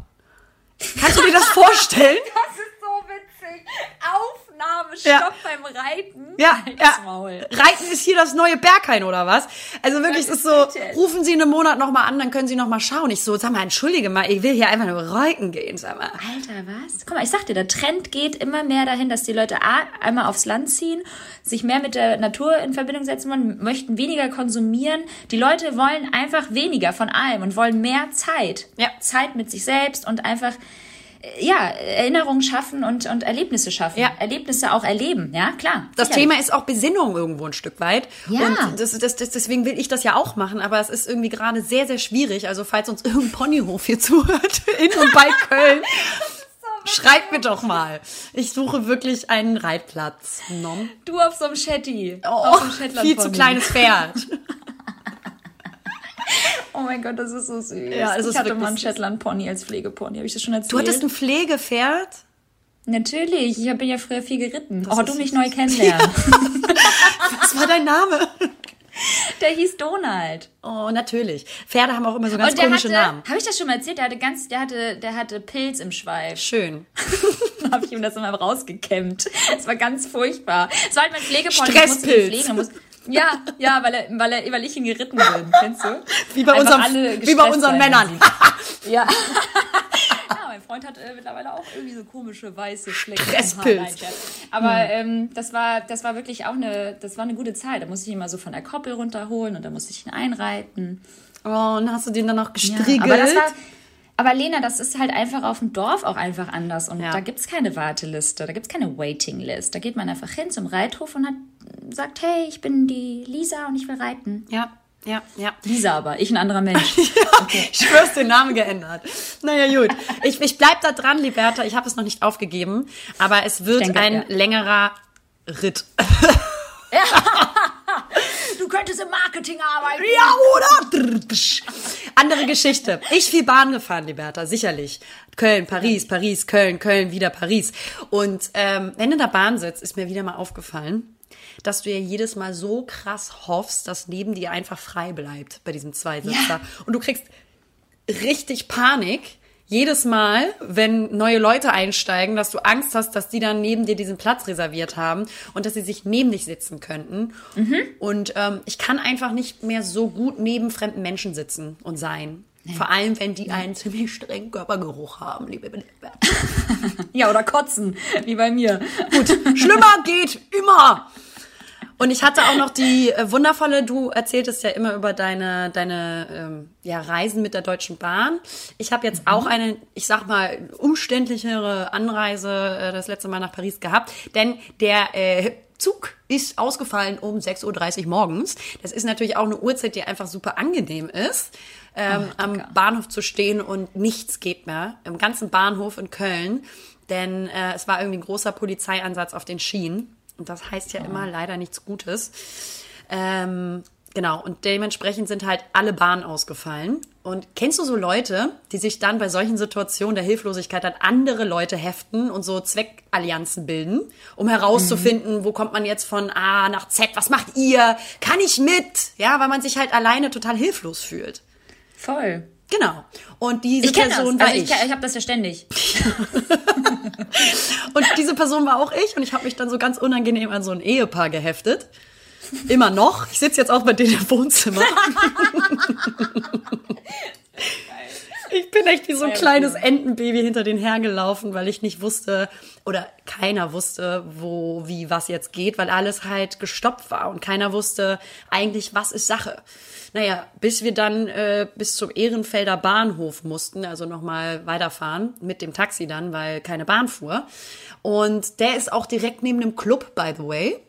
Kannst du dir das vorstellen? das ist so witzig. Auf Aufnahmestopp ja. beim Reiten. Ja, ja. Reiten ist hier das neue Berghain oder was? Also wirklich, es ist so, rufen Sie einen Monat nochmal an, dann können Sie nochmal schauen. Ich so, sag mal, entschuldige mal, ich will hier einfach nur reiten gehen, sag mal. Alter, was? Guck mal, ich sag dir, der Trend geht immer mehr dahin, dass die Leute A, einmal aufs Land ziehen, sich mehr mit der Natur in Verbindung setzen wollen, möchten weniger konsumieren. Die Leute wollen einfach weniger von allem und wollen mehr Zeit. Ja. Zeit mit sich selbst und einfach ja, Erinnerungen schaffen und, und Erlebnisse schaffen. Ja. Erlebnisse auch erleben, ja, klar. Das sicherlich. Thema ist auch Besinnung irgendwo ein Stück weit. Ja. Und das, das, das, deswegen will ich das ja auch machen, aber es ist irgendwie gerade sehr, sehr schwierig. Also falls uns irgendein Ponyhof hier zuhört, in und bei Köln, Schreibt mir doch mal. Ich suche wirklich einen Reitplatz. Nom. Du auf so einem Shetty. Oh, auf so einem viel zu kleines Pferd. Oh mein Gott, das ist so süß. Ja, das ich hatte mal einen Shetland Pony als Pflegepony. Habe ich das schon erzählt? Du hattest ein Pflegepferd? Natürlich. Ich bin ja früher viel geritten. Das oh, du mich neu kennenlernen. Ja. Was war dein Name? Der hieß Donald. Oh, natürlich. Pferde haben auch immer so ganz komische hatte, Namen. Habe ich das schon mal erzählt? Der hatte ganz, der hatte, der hatte Pilz im Schweif. Schön. Dann habe ich ihm das immer rausgekämmt. Das war ganz furchtbar. Es war halt mein Pflegepony. Stresspilz. Ja, ja, weil, er, weil, er, weil ich ihn geritten bin, kennst du? Wie bei, unserem, wie bei unseren Männern. ja. ja, mein Freund hat äh, mittlerweile auch irgendwie so komische weiße Flecken. Nein, Scherz. Aber ähm, das war, das war wirklich auch eine, das war eine gute Zeit. Da musste ich ihn immer so von der Koppel runterholen und da musste ich ihn einreiten. Oh, und hast du den dann noch Ja, gestriegelt? aber das war, aber Lena, das ist halt einfach auf dem Dorf auch einfach anders. Und Ja. da gibt's keine Warteliste, da gibt's keine Waiting List. Da geht man einfach hin zum Reithof und hat, sagt, hey, ich bin die Lisa und ich will reiten. ja, ja, ja. Lisa aber, ich ein anderer Mensch. Ich schwör's, den Namen geändert. Naja, gut. Ich, ich bleib da dran, Liberta. Ich habe es noch nicht aufgegeben. Aber es wird denke, ein ja. längerer Ritt. Du könntest im Marketing arbeiten. Ja, oder? Andere Geschichte. Ich viel Bahn gefahren, Liberta, sicherlich. Köln, Paris, Paris, Köln, Köln, wieder Paris. Und ähm, wenn du in der Bahn sitzt, ist mir wieder mal aufgefallen, dass du ja jedes Mal so krass hoffst, dass neben dir einfach frei bleibt bei diesem Zweisitzer. Und du kriegst richtig Panik. Jedes Mal, wenn neue Leute einsteigen, dass du Angst hast, dass die dann neben dir diesen Platz reserviert haben und dass sie sich neben dich sitzen könnten. Und ähm, ich kann einfach nicht mehr so gut neben fremden Menschen sitzen und sein. Vor allem, wenn die einen ziemlich strengen Körpergeruch haben, liebe. Ja, oder kotzen, wie bei mir. Gut, schlimmer geht immer. Und ich hatte auch noch die äh, wundervolle, du erzähltest ja immer über deine, deine ähm, ja, Reisen mit der Deutschen Bahn. Ich habe jetzt auch eine, ich sag mal, umständlichere Anreise äh, das letzte Mal nach Paris gehabt, denn der äh, Zug ist ausgefallen um 6.30 Uhr morgens. Das ist natürlich auch eine Uhrzeit, die einfach super angenehm ist, ähm, am Bahnhof zu stehen und nichts geht mehr. Im ganzen Bahnhof in Köln. Denn äh, es war irgendwie ein großer Polizeieinsatz auf den Schienen. Und das heißt ja immer leider nichts Gutes. Ähm, genau, und dementsprechend sind halt alle Bahnen ausgefallen. Und kennst du so Leute, die sich dann bei solchen Situationen der Hilflosigkeit an andere Leute heften und so Zweckallianzen bilden, um herauszufinden, wo kommt man jetzt von A nach Z, was macht ihr, kann ich mit? Ja, weil man sich halt alleine total hilflos fühlt. Voll. Genau. Und diese das. Person war Also ich. ich, ich habe das ja ständig. Und diese Person war auch ich und ich habe mich dann so ganz unangenehm an so ein Ehepaar geheftet. Immer noch. Ich sitze jetzt auch bei denen im Wohnzimmer. Ich bin echt wie so ein kleines. Entenbaby hinter den hergelaufen, weil ich nicht wusste oder keiner wusste, wo, wie, was jetzt geht, weil alles halt gestoppt war und keiner wusste eigentlich, was ist Sache. Naja, bis wir dann äh, bis zum Ehrenfelder Bahnhof mussten, also nochmal weiterfahren mit dem Taxi dann, weil keine Bahn fuhr. Und der ist auch direkt neben dem Club, by the way.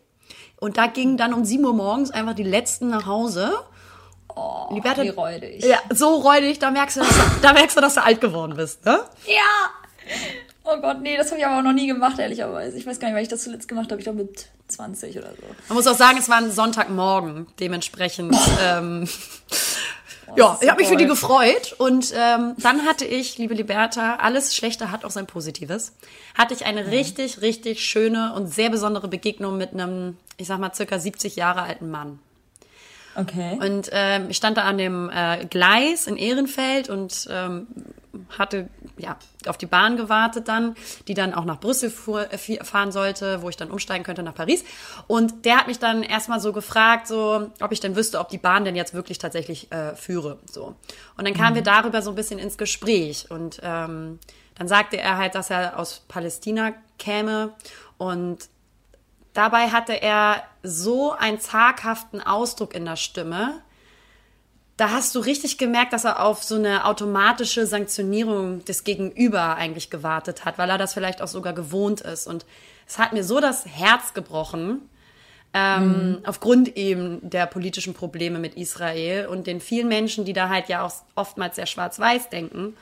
Und da gingen dann um 7 Uhr morgens einfach die letzten nach Hause. Oh, Liberta- wie räudig. Ja, so räudig, da merkst du, dass du, da merkst du, dass du alt geworden bist, ne? Ja! Oh Gott, nee, das habe ich aber auch noch nie gemacht, ehrlicherweise. Ich weiß gar nicht, weil ich das zuletzt gemacht habe. Ich glaube mit 20 oder so. Man muss auch sagen, es war ein Sonntagmorgen, dementsprechend. ähm, ja, ist ich habe mich für die gefreut und ähm, dann hatte ich, liebe Liberta, alles Schlechte hat auch sein Positives. Hatte ich eine richtig, richtig schöne und sehr besondere Begegnung mit einem, ich sag mal, circa 70 Jahre alten Mann. Okay. Und ähm, ich stand da an dem äh, Gleis in Ehrenfeld und ähm, hatte ja auf die Bahn gewartet dann, die dann auch nach Brüssel fuhr, äh, fahren sollte, wo ich dann umsteigen könnte nach Paris. Und der hat mich dann erstmal so gefragt, so ob ich denn wüsste, ob die Bahn denn jetzt wirklich tatsächlich äh, führe. So. Und dann kamen wir darüber so ein bisschen ins Gespräch. Und ähm, dann sagte er halt, dass er aus Palästina käme und Dabei hatte er so einen zaghaften Ausdruck in der Stimme. Da hast du richtig gemerkt, dass er auf so eine automatische Sanktionierung des Gegenüber eigentlich gewartet hat, weil er das vielleicht auch sogar gewohnt ist. Und es hat mir so das Herz gebrochen, ähm, aufgrund eben der politischen Probleme mit Israel und den vielen Menschen, die da halt ja auch oftmals sehr schwarz-weiß denken.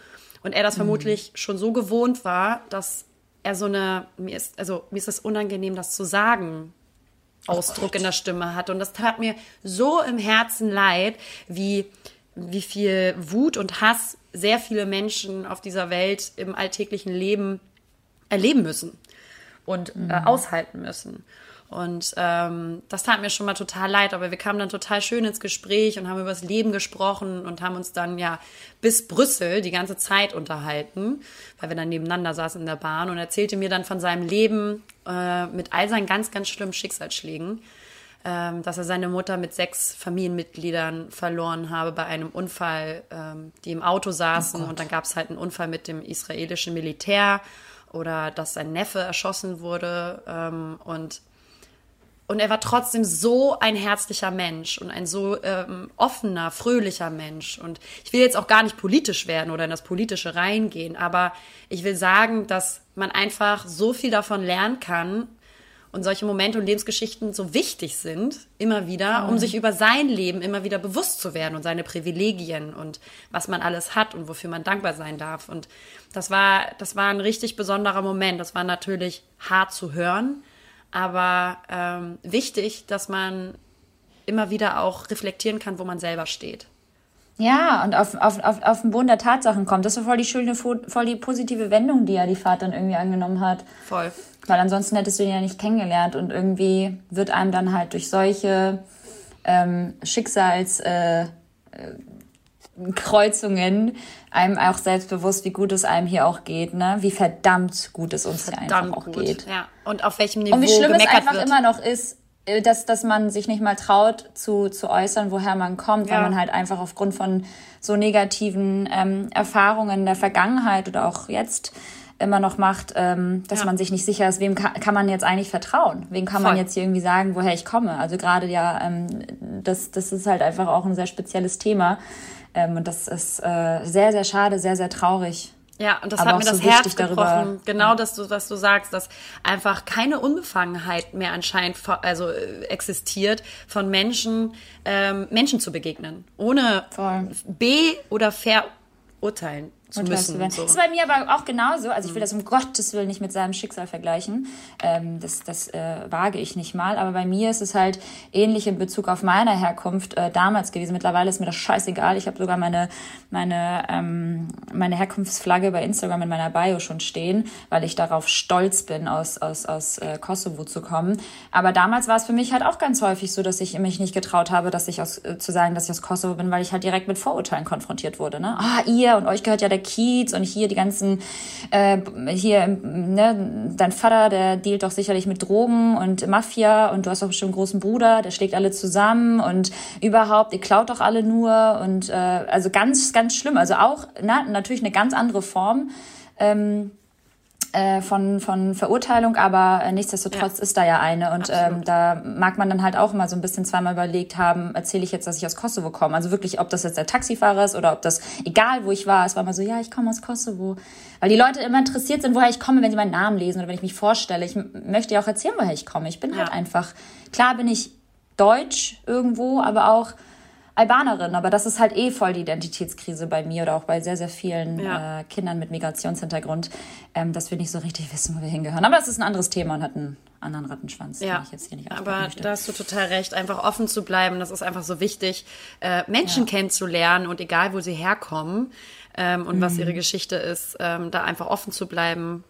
Und er das vermutlich schon so gewohnt war, dass er so eine, mir ist, also mir ist es unangenehm, das zu sagen, Ausdruck in der Stimme hat. Und das tat mir so im Herzen leid, wie, wie viel Wut und Hass sehr viele Menschen auf dieser Welt im alltäglichen Leben erleben müssen und äh, aushalten müssen. Und ähm, das tat mir schon mal total leid, aber wir kamen dann total schön ins Gespräch und haben über das Leben gesprochen und haben uns dann ja bis Brüssel die ganze Zeit unterhalten, weil wir dann nebeneinander saßen in der Bahn und erzählte mir dann von seinem Leben äh, mit all seinen ganz, ganz schlimmen Schicksalsschlägen. ähm, dass er seine Mutter mit sechs Familienmitgliedern verloren habe bei einem Unfall, ähm, die im Auto saßen Oh und dann gab es halt einen Unfall mit dem israelischen Militär oder dass sein Neffe erschossen wurde ähm, und und er war trotzdem so ein herzlicher Mensch und ein so ähm, offener, fröhlicher Mensch. Und ich will jetzt auch gar nicht politisch werden oder in das Politische reingehen, aber ich will sagen, dass man einfach so viel davon lernen kann und solche Momente und Lebensgeschichten so wichtig sind, immer wieder, um sich über sein Leben immer wieder bewusst zu werden und seine Privilegien und was man alles hat und wofür man dankbar sein darf. Und das war, das war ein richtig besonderer Moment. Das war natürlich hart zu hören aber ähm, wichtig, dass man immer wieder auch reflektieren kann, wo man selber steht. Ja, und auf, auf, auf, auf den Boden der Tatsachen kommt. Das ist voll die schöne, voll die positive Wendung, die ja die Fahrt dann irgendwie angenommen hat. Voll. Weil ansonsten hättest du ihn ja nicht kennengelernt und irgendwie wird einem dann halt durch solche ähm, Schicksals... Äh, Kreuzungen einem auch selbstbewusst, wie gut es einem hier auch geht, ne? Wie verdammt gut es uns hier einfach auch gut. geht. Ja. Und auf welchem Niveau Und wie schlimm es einfach wird. immer noch ist, äh, dass, dass man sich nicht mal traut zu, zu äußern, woher man kommt, weil Ja. man halt einfach aufgrund von so negativen ähm, Erfahrungen in der Vergangenheit oder auch jetzt immer noch macht, ähm, dass Ja. man sich nicht sicher ist, wem kann, kann man jetzt eigentlich vertrauen? Wem kann man Voll. jetzt hier irgendwie sagen, woher ich komme? Also gerade ja, ähm, das, das ist halt einfach auch ein sehr spezielles Thema. Ähm, und das ist äh, sehr, sehr schade, sehr, sehr traurig. Ja, und das Aber hat mir so das wichtig Herz darüber- gebrochen. Genau, dass du, dass du sagst, dass einfach keine Unbefangenheit mehr anscheinend also äh, existiert, von Menschen ähm, Menschen zu begegnen, ohne Voll. B oder verurteilen zu müssen. werden. So. Das ist bei mir aber auch genauso. Also ich will das um Gottes Willen nicht mit seinem Schicksal vergleichen. Ähm, das das äh, wage ich nicht mal. Aber bei mir ist es halt ähnlich in Bezug auf meine Herkunft äh, damals gewesen. Mittlerweile ist mir das scheißegal. Ich habe sogar meine meine ähm, meine Herkunftsflagge bei Instagram in meiner Bio schon stehen, weil ich darauf stolz bin, aus aus aus äh, Kosovo zu kommen. Aber damals war es für mich halt auch ganz häufig so, dass ich mich nicht getraut habe, dass ich aus äh, zu sagen, dass ich aus Kosovo bin, weil ich halt direkt mit Vorurteilen konfrontiert wurde. Ne? Ah, ihr und euch gehört ja der Kiez und hier die ganzen, äh, hier, ne, dein Vater, der dealt doch sicherlich mit Drogen und Mafia und du hast doch bestimmt einen großen Bruder, der schlägt alle zusammen und überhaupt, ihr klaut doch alle nur und äh, also ganz, ganz schlimm. Also auch, na, natürlich eine ganz andere Form. Ähm, äh, von, von Verurteilung, aber äh, nichtsdestotrotz ist da ja eine. Und ähm, da mag man dann halt auch immer so ein bisschen zweimal überlegt haben, erzähle ich jetzt, dass ich aus Kosovo komme. Also wirklich, ob das jetzt der Taxifahrer ist oder ob das, egal wo ich war, es war immer so, ja, ich komme aus Kosovo. Weil die Leute immer interessiert sind, woher ich komme, wenn sie meinen Namen lesen oder wenn ich mich vorstelle. Ich möchte ja auch erzählen, woher ich komme. Ich bin halt Ja. einfach, klar bin ich deutsch irgendwo, aber auch Albanerin, aber das ist halt eh voll die Identitätskrise bei mir oder auch bei sehr, sehr vielen Ja. äh, Kindern mit Migrationshintergrund, ähm, dass wir nicht so richtig wissen, wo wir hingehören. Aber das ist ein anderes Thema und hat einen anderen Rattenschwanz, den Ja, ich jetzt hier nicht aber möchte. da hast du total recht, einfach offen zu bleiben. Das ist einfach so wichtig, äh, Menschen kennenzulernen und egal, wo sie herkommen ähm, und Mhm. was ihre Geschichte ist, ähm, da einfach offen zu bleiben,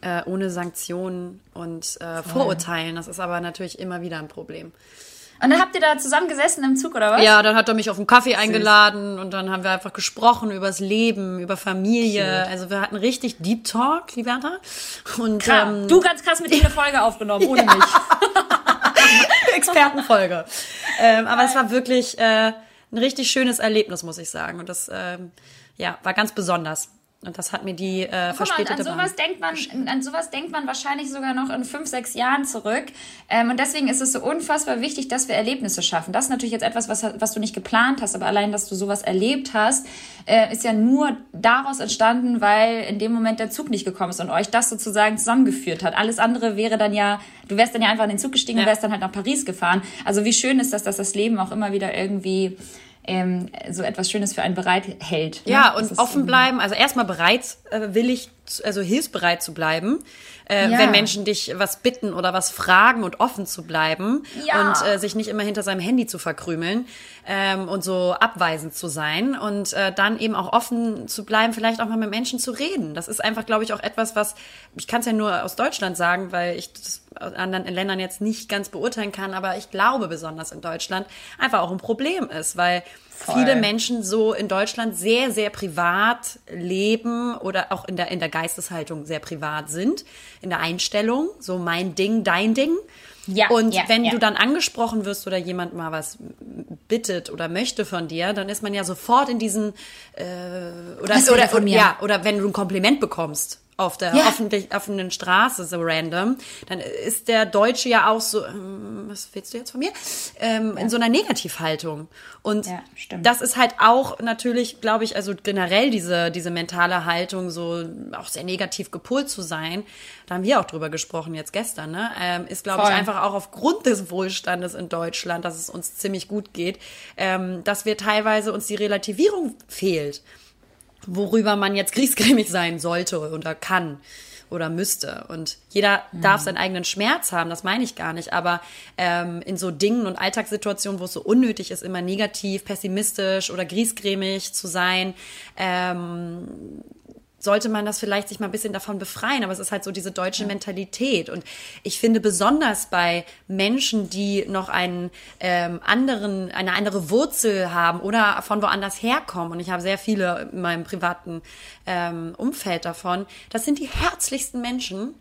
äh, ohne Sanktionen und äh, Vorurteilen. Das ist aber natürlich immer wieder ein Problem. Und dann habt ihr da zusammen gesessen im Zug, oder was? Ja, dann hat er mich auf einen Kaffee eingeladen und dann haben wir einfach gesprochen über das Leben, über Familie. Also wir hatten richtig Deep Talk, Liberta. Und Klar. ähm, du ganz krass mit dir eine Folge aufgenommen, ohne mich. Expertenfolge. ähm, aber es war wirklich äh, ein richtig schönes Erlebnis, muss ich sagen. Und das ähm, ja, war ganz besonders. Und das hat mir die äh, Guck mal, verspätete an sowas denkt man, an sowas denkt man wahrscheinlich sogar noch in fünf, sechs Jahren zurück. Ähm, und deswegen ist es so unfassbar wichtig, dass wir Erlebnisse schaffen. Das ist natürlich jetzt etwas, was, was du nicht geplant hast, aber allein, dass du sowas erlebt hast, äh, ist ja nur daraus entstanden, weil in dem Moment der Zug nicht gekommen ist und euch das sozusagen zusammengeführt hat. Alles andere wäre dann ja, du wärst dann ja einfach in den Zug gestiegen und Ja. wärst dann halt nach Paris gefahren. Also wie schön ist das, dass das Leben auch immer wieder irgendwie ähm, so etwas Schönes für einen bereithält. ne? Ja, und offen bleiben, also erstmal bereit, äh, willig, also hilfsbereit zu bleiben, äh, Ja. wenn Menschen dich was bitten oder was fragen und offen zu bleiben Ja. und äh, sich nicht immer hinter seinem Handy zu verkrümeln ähm, und so abweisend zu sein und äh, dann eben auch offen zu bleiben, vielleicht auch mal mit Menschen zu reden. Das ist einfach, glaube ich, auch etwas, was, ich kann es ja nur aus Deutschland sagen, weil ich das aus anderen Ländern jetzt nicht ganz beurteilen kann, aber ich glaube besonders in Deutschland einfach auch ein Problem ist, weil viele Menschen so in Deutschland sehr, sehr privat leben oder auch in der, in der Geisteshaltung sehr privat sind, in der Einstellung, so mein Ding, dein Ding. Ja, und ja, wenn ja. du dann angesprochen wirst oder jemand mal was bittet oder möchte von dir, dann ist man ja sofort in diesen äh, oder, oder, oder ja oder wenn du ein Kompliment bekommst auf der ja. öffentlich, offenen Straße so random, dann ist der Deutsche ja auch so, ähm, was willst du jetzt von mir? Ähm, ja. In so einer Negativhaltung. Und ja, das ist halt auch natürlich, glaube ich, also generell diese, diese mentale Haltung, so auch sehr negativ gepolt zu sein. Da haben wir auch drüber gesprochen jetzt gestern, ne? Ähm, ist, glaube ich, einfach auch aufgrund des Wohlstandes in Deutschland, dass es uns ziemlich gut geht, ähm, dass wir teilweise uns die Relativierung fehlt worüber man jetzt kriegsgrämig sein sollte oder kann oder müsste. Und jeder mhm. darf seinen eigenen Schmerz haben, das meine ich gar nicht. Aber ähm, in so Dingen und Alltagssituationen, wo es so unnötig ist, immer negativ, pessimistisch oder griesgrämig zu sein, ähm, sollte man das vielleicht sich mal ein bisschen davon befreien. Aber es ist halt so diese deutsche ja. Mentalität. Und ich finde besonders bei Menschen, die noch einen ähm, anderen, eine andere Wurzel haben oder von woanders herkommen, und ich habe sehr viele in meinem privaten ähm, Umfeld davon, das sind die herzlichsten Menschen,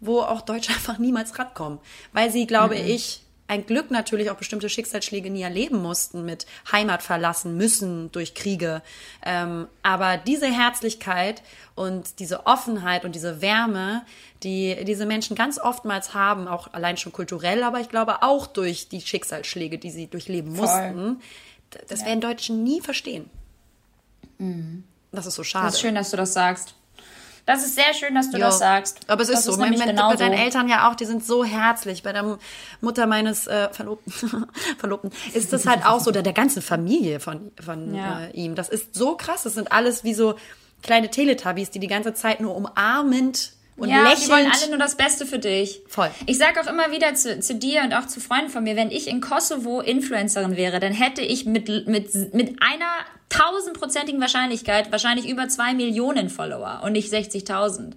wo auch Deutsche einfach niemals rankommen. Weil sie, glaube mhm. ich, ein Glück natürlich auch bestimmte Schicksalsschläge nie erleben mussten, mit Heimat verlassen müssen durch Kriege. Ähm, aber diese Herzlichkeit und diese Offenheit und diese Wärme, die diese Menschen ganz oftmals haben, auch allein schon kulturell, aber ich glaube auch durch die Schicksalsschläge, die sie durchleben Voll. mussten, das ja. werden Deutschen nie verstehen. Mhm. Das ist so schade. Das ist schön, dass du das sagst. Das ist sehr schön, dass du jo. das sagst. Aber es ist das so. Ist mein, mein, bei deinen Eltern ja auch, die sind so herzlich. Bei der Mutter meines äh, Verlobten, Verlobten ist das halt auch so, der, der ganzen Familie von, von ja. äh, ihm. Das ist so krass. Das sind alles wie so kleine Teletubbies, die die ganze Zeit nur umarmend und ja, lächelnd. die wollen alle nur das Beste für dich. Voll. Ich sag auch immer wieder zu, zu dir und auch zu Freunden von mir, wenn ich in Kosovo Influencerin wäre, dann hätte ich mit, mit, mit einer tausendprozentigen Wahrscheinlichkeit wahrscheinlich über zwei Millionen Follower und nicht 60.000.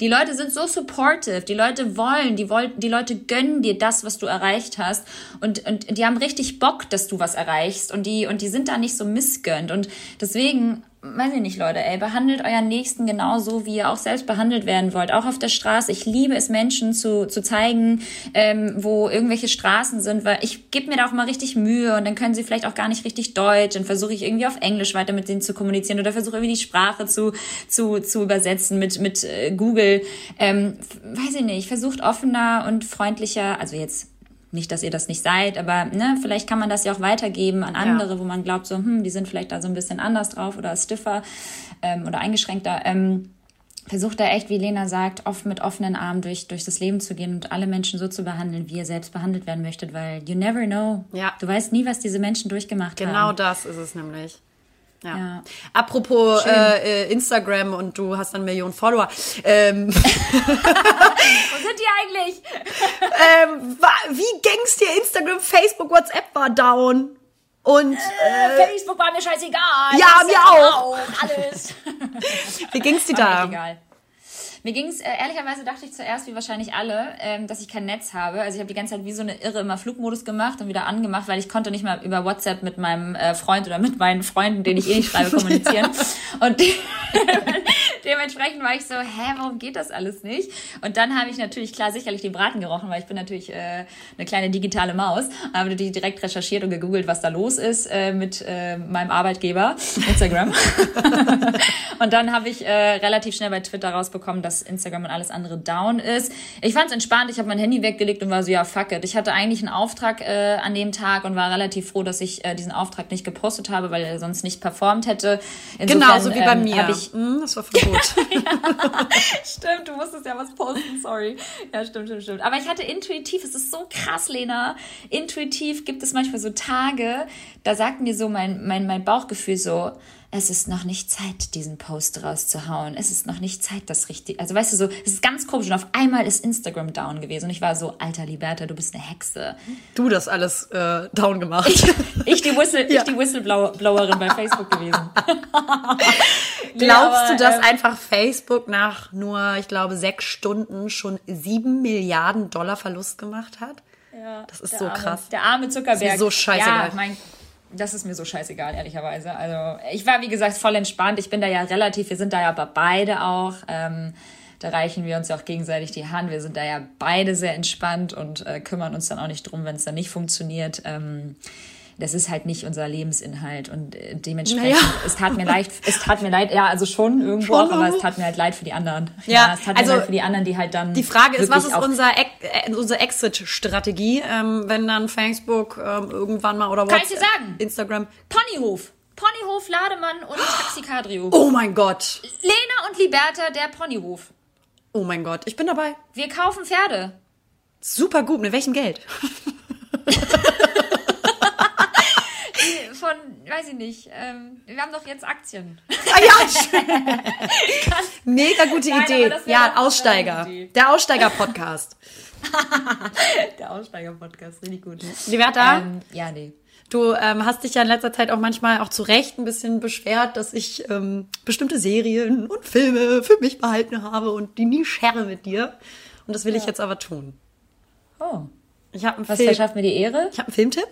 Die Leute sind so supportive, die Leute wollen, die wollen, die Leute gönnen dir das, was du erreicht hast und, und die haben richtig Bock, dass du was erreichst und die, und die sind da nicht so missgönnt und deswegen weiß ich nicht, Leute, ey, behandelt euren Nächsten genauso, wie ihr auch selbst behandelt werden wollt. Auch auf der Straße. Ich liebe es, Menschen zu, zu zeigen, ähm, wo irgendwelche Straßen sind, weil ich gebe mir da auch mal richtig Mühe und dann können sie vielleicht auch gar nicht richtig Deutsch und versuche ich irgendwie auf Englisch weiter mit denen zu kommunizieren oder versuche irgendwie die Sprache zu, zu, zu übersetzen mit, mit äh, Google. Ähm, weiß ich nicht, versucht offener und freundlicher, also jetzt nicht, dass ihr das nicht seid, aber ne, vielleicht kann man das ja auch weitergeben an andere, ja. wo man glaubt, so, hm, die sind vielleicht da so ein bisschen anders drauf oder stiffer ähm, oder eingeschränkter. Ähm, versucht da echt, wie Lena sagt, oft mit offenen Armen durch, durch das Leben zu gehen und alle Menschen so zu behandeln, wie ihr selbst behandelt werden möchtet, weil you never know. Ja. Du weißt nie, was diese Menschen durchgemacht genau haben. Genau das ist es nämlich. Ja. ja. Apropos äh, äh, Instagram und du hast dann Millionen Follower. Ähm, Wo sind die eigentlich? ähm, wie ging's dir? Instagram, Facebook, WhatsApp war down. Und äh, äh, Facebook war mir scheißegal. Ja, mir auch. auch. Alles. wie ging's dir da? Egal. Mir ging es, äh, ehrlicherweise dachte ich zuerst, wie wahrscheinlich alle, ähm, dass ich kein Netz habe. Also ich habe die ganze Zeit wie so eine Irre immer Flugmodus gemacht und wieder angemacht, weil ich konnte nicht mal über WhatsApp mit meinem äh, Freund oder mit meinen Freunden, denen ich eh nicht schreibe, kommunizieren. und dementsprechend war ich so, hä, warum geht das alles nicht? Und dann habe ich natürlich, klar, sicherlich den Braten gerochen, weil ich bin natürlich äh, eine kleine digitale Maus. Habe natürlich direkt recherchiert und gegoogelt, was da los ist äh, mit äh, meinem Arbeitgeber, Instagram. und dann habe ich äh, relativ schnell bei Twitter rausbekommen, dass Instagram und alles andere down ist. Ich fand es entspannt, ich habe mein Handy weggelegt und war so, ja, fuck it. Ich hatte eigentlich einen Auftrag äh, an dem Tag und war relativ froh, dass ich äh, diesen Auftrag nicht gepostet habe, weil er sonst nicht performt hätte. Insofern, genau, so wie bei ähm, mir. Ich, mm, das war voll gut. ja, stimmt, du musstest ja was posten, sorry. Ja, stimmt, stimmt, stimmt. Aber ich hatte intuitiv, es ist so krass, Lena, intuitiv gibt es manchmal so Tage, da sagt mir so mein, mein, mein Bauchgefühl so, es ist noch nicht Zeit, diesen Post rauszuhauen. Es ist noch nicht Zeit, das richtig. Also weißt du so, es ist ganz komisch. Und auf einmal ist Instagram down gewesen. Und ich war so, alter Liberta, du bist eine Hexe. Du das alles äh, down gemacht. Ich, ich die, Whistle, ja. ich die Whistleblowerin bei Facebook gewesen. Glaubst du, dass ähm, einfach Facebook nach nur, ich glaube, sechs Stunden schon sieben Milliarden Dollar Verlust gemacht hat? Ja, das ist so arme, krass. Der arme Zuckerberg. Das ist so scheißegal. Ja, mein das ist mir so scheißegal, ehrlicherweise. Also ich war, wie gesagt, voll entspannt. Ich bin da ja relativ, wir sind da ja beide auch. Ähm, Da reichen wir uns ja auch gegenseitig die Hand. Wir sind da ja beide sehr entspannt und äh, kümmern uns dann auch nicht drum, wenn es dann nicht funktioniert. Ähm, das ist halt nicht unser Lebensinhalt und äh, dementsprechend, Naja. es tat mir leid, es tat mir leid, ja, also schon irgendwo Schon auch, aber es tat mir halt leid für die anderen. Ja, es tat also mir leid für die anderen, die halt dann. Die Frage ist, was ist unser äh, unsere Exit-Strategie, ähm, wenn dann Facebook ähm, irgendwann mal oder Kann ich dir sagen? Instagram. Ponyhof. Ponyhof, Lademann und Taxi Cabrio. Oh mein Gott. Lena und Liberta, der Ponyhof. Oh mein Gott. Ich bin dabei. Wir kaufen Pferde. Super gut. Mit welchem Geld? Von, weiß ich nicht, ähm, wir haben doch jetzt Aktien. Ah, ja, schön. Mega gute Nein, Idee. Ja, Aussteiger. Idee. Der Aussteiger-Podcast. Der Aussteiger-Podcast, richtig gut. Liberta, Ähm, ja, nee. du ähm, hast dich ja in letzter Zeit auch manchmal auch zu Recht ein bisschen beschwert, dass ich ähm, bestimmte Serien und Filme für mich behalten habe und die nie share mit dir. Und das will ich jetzt aber tun. Oh. Ich habe einen Was Film. verschafft mir die Ehre? Ich habe einen Filmtipp.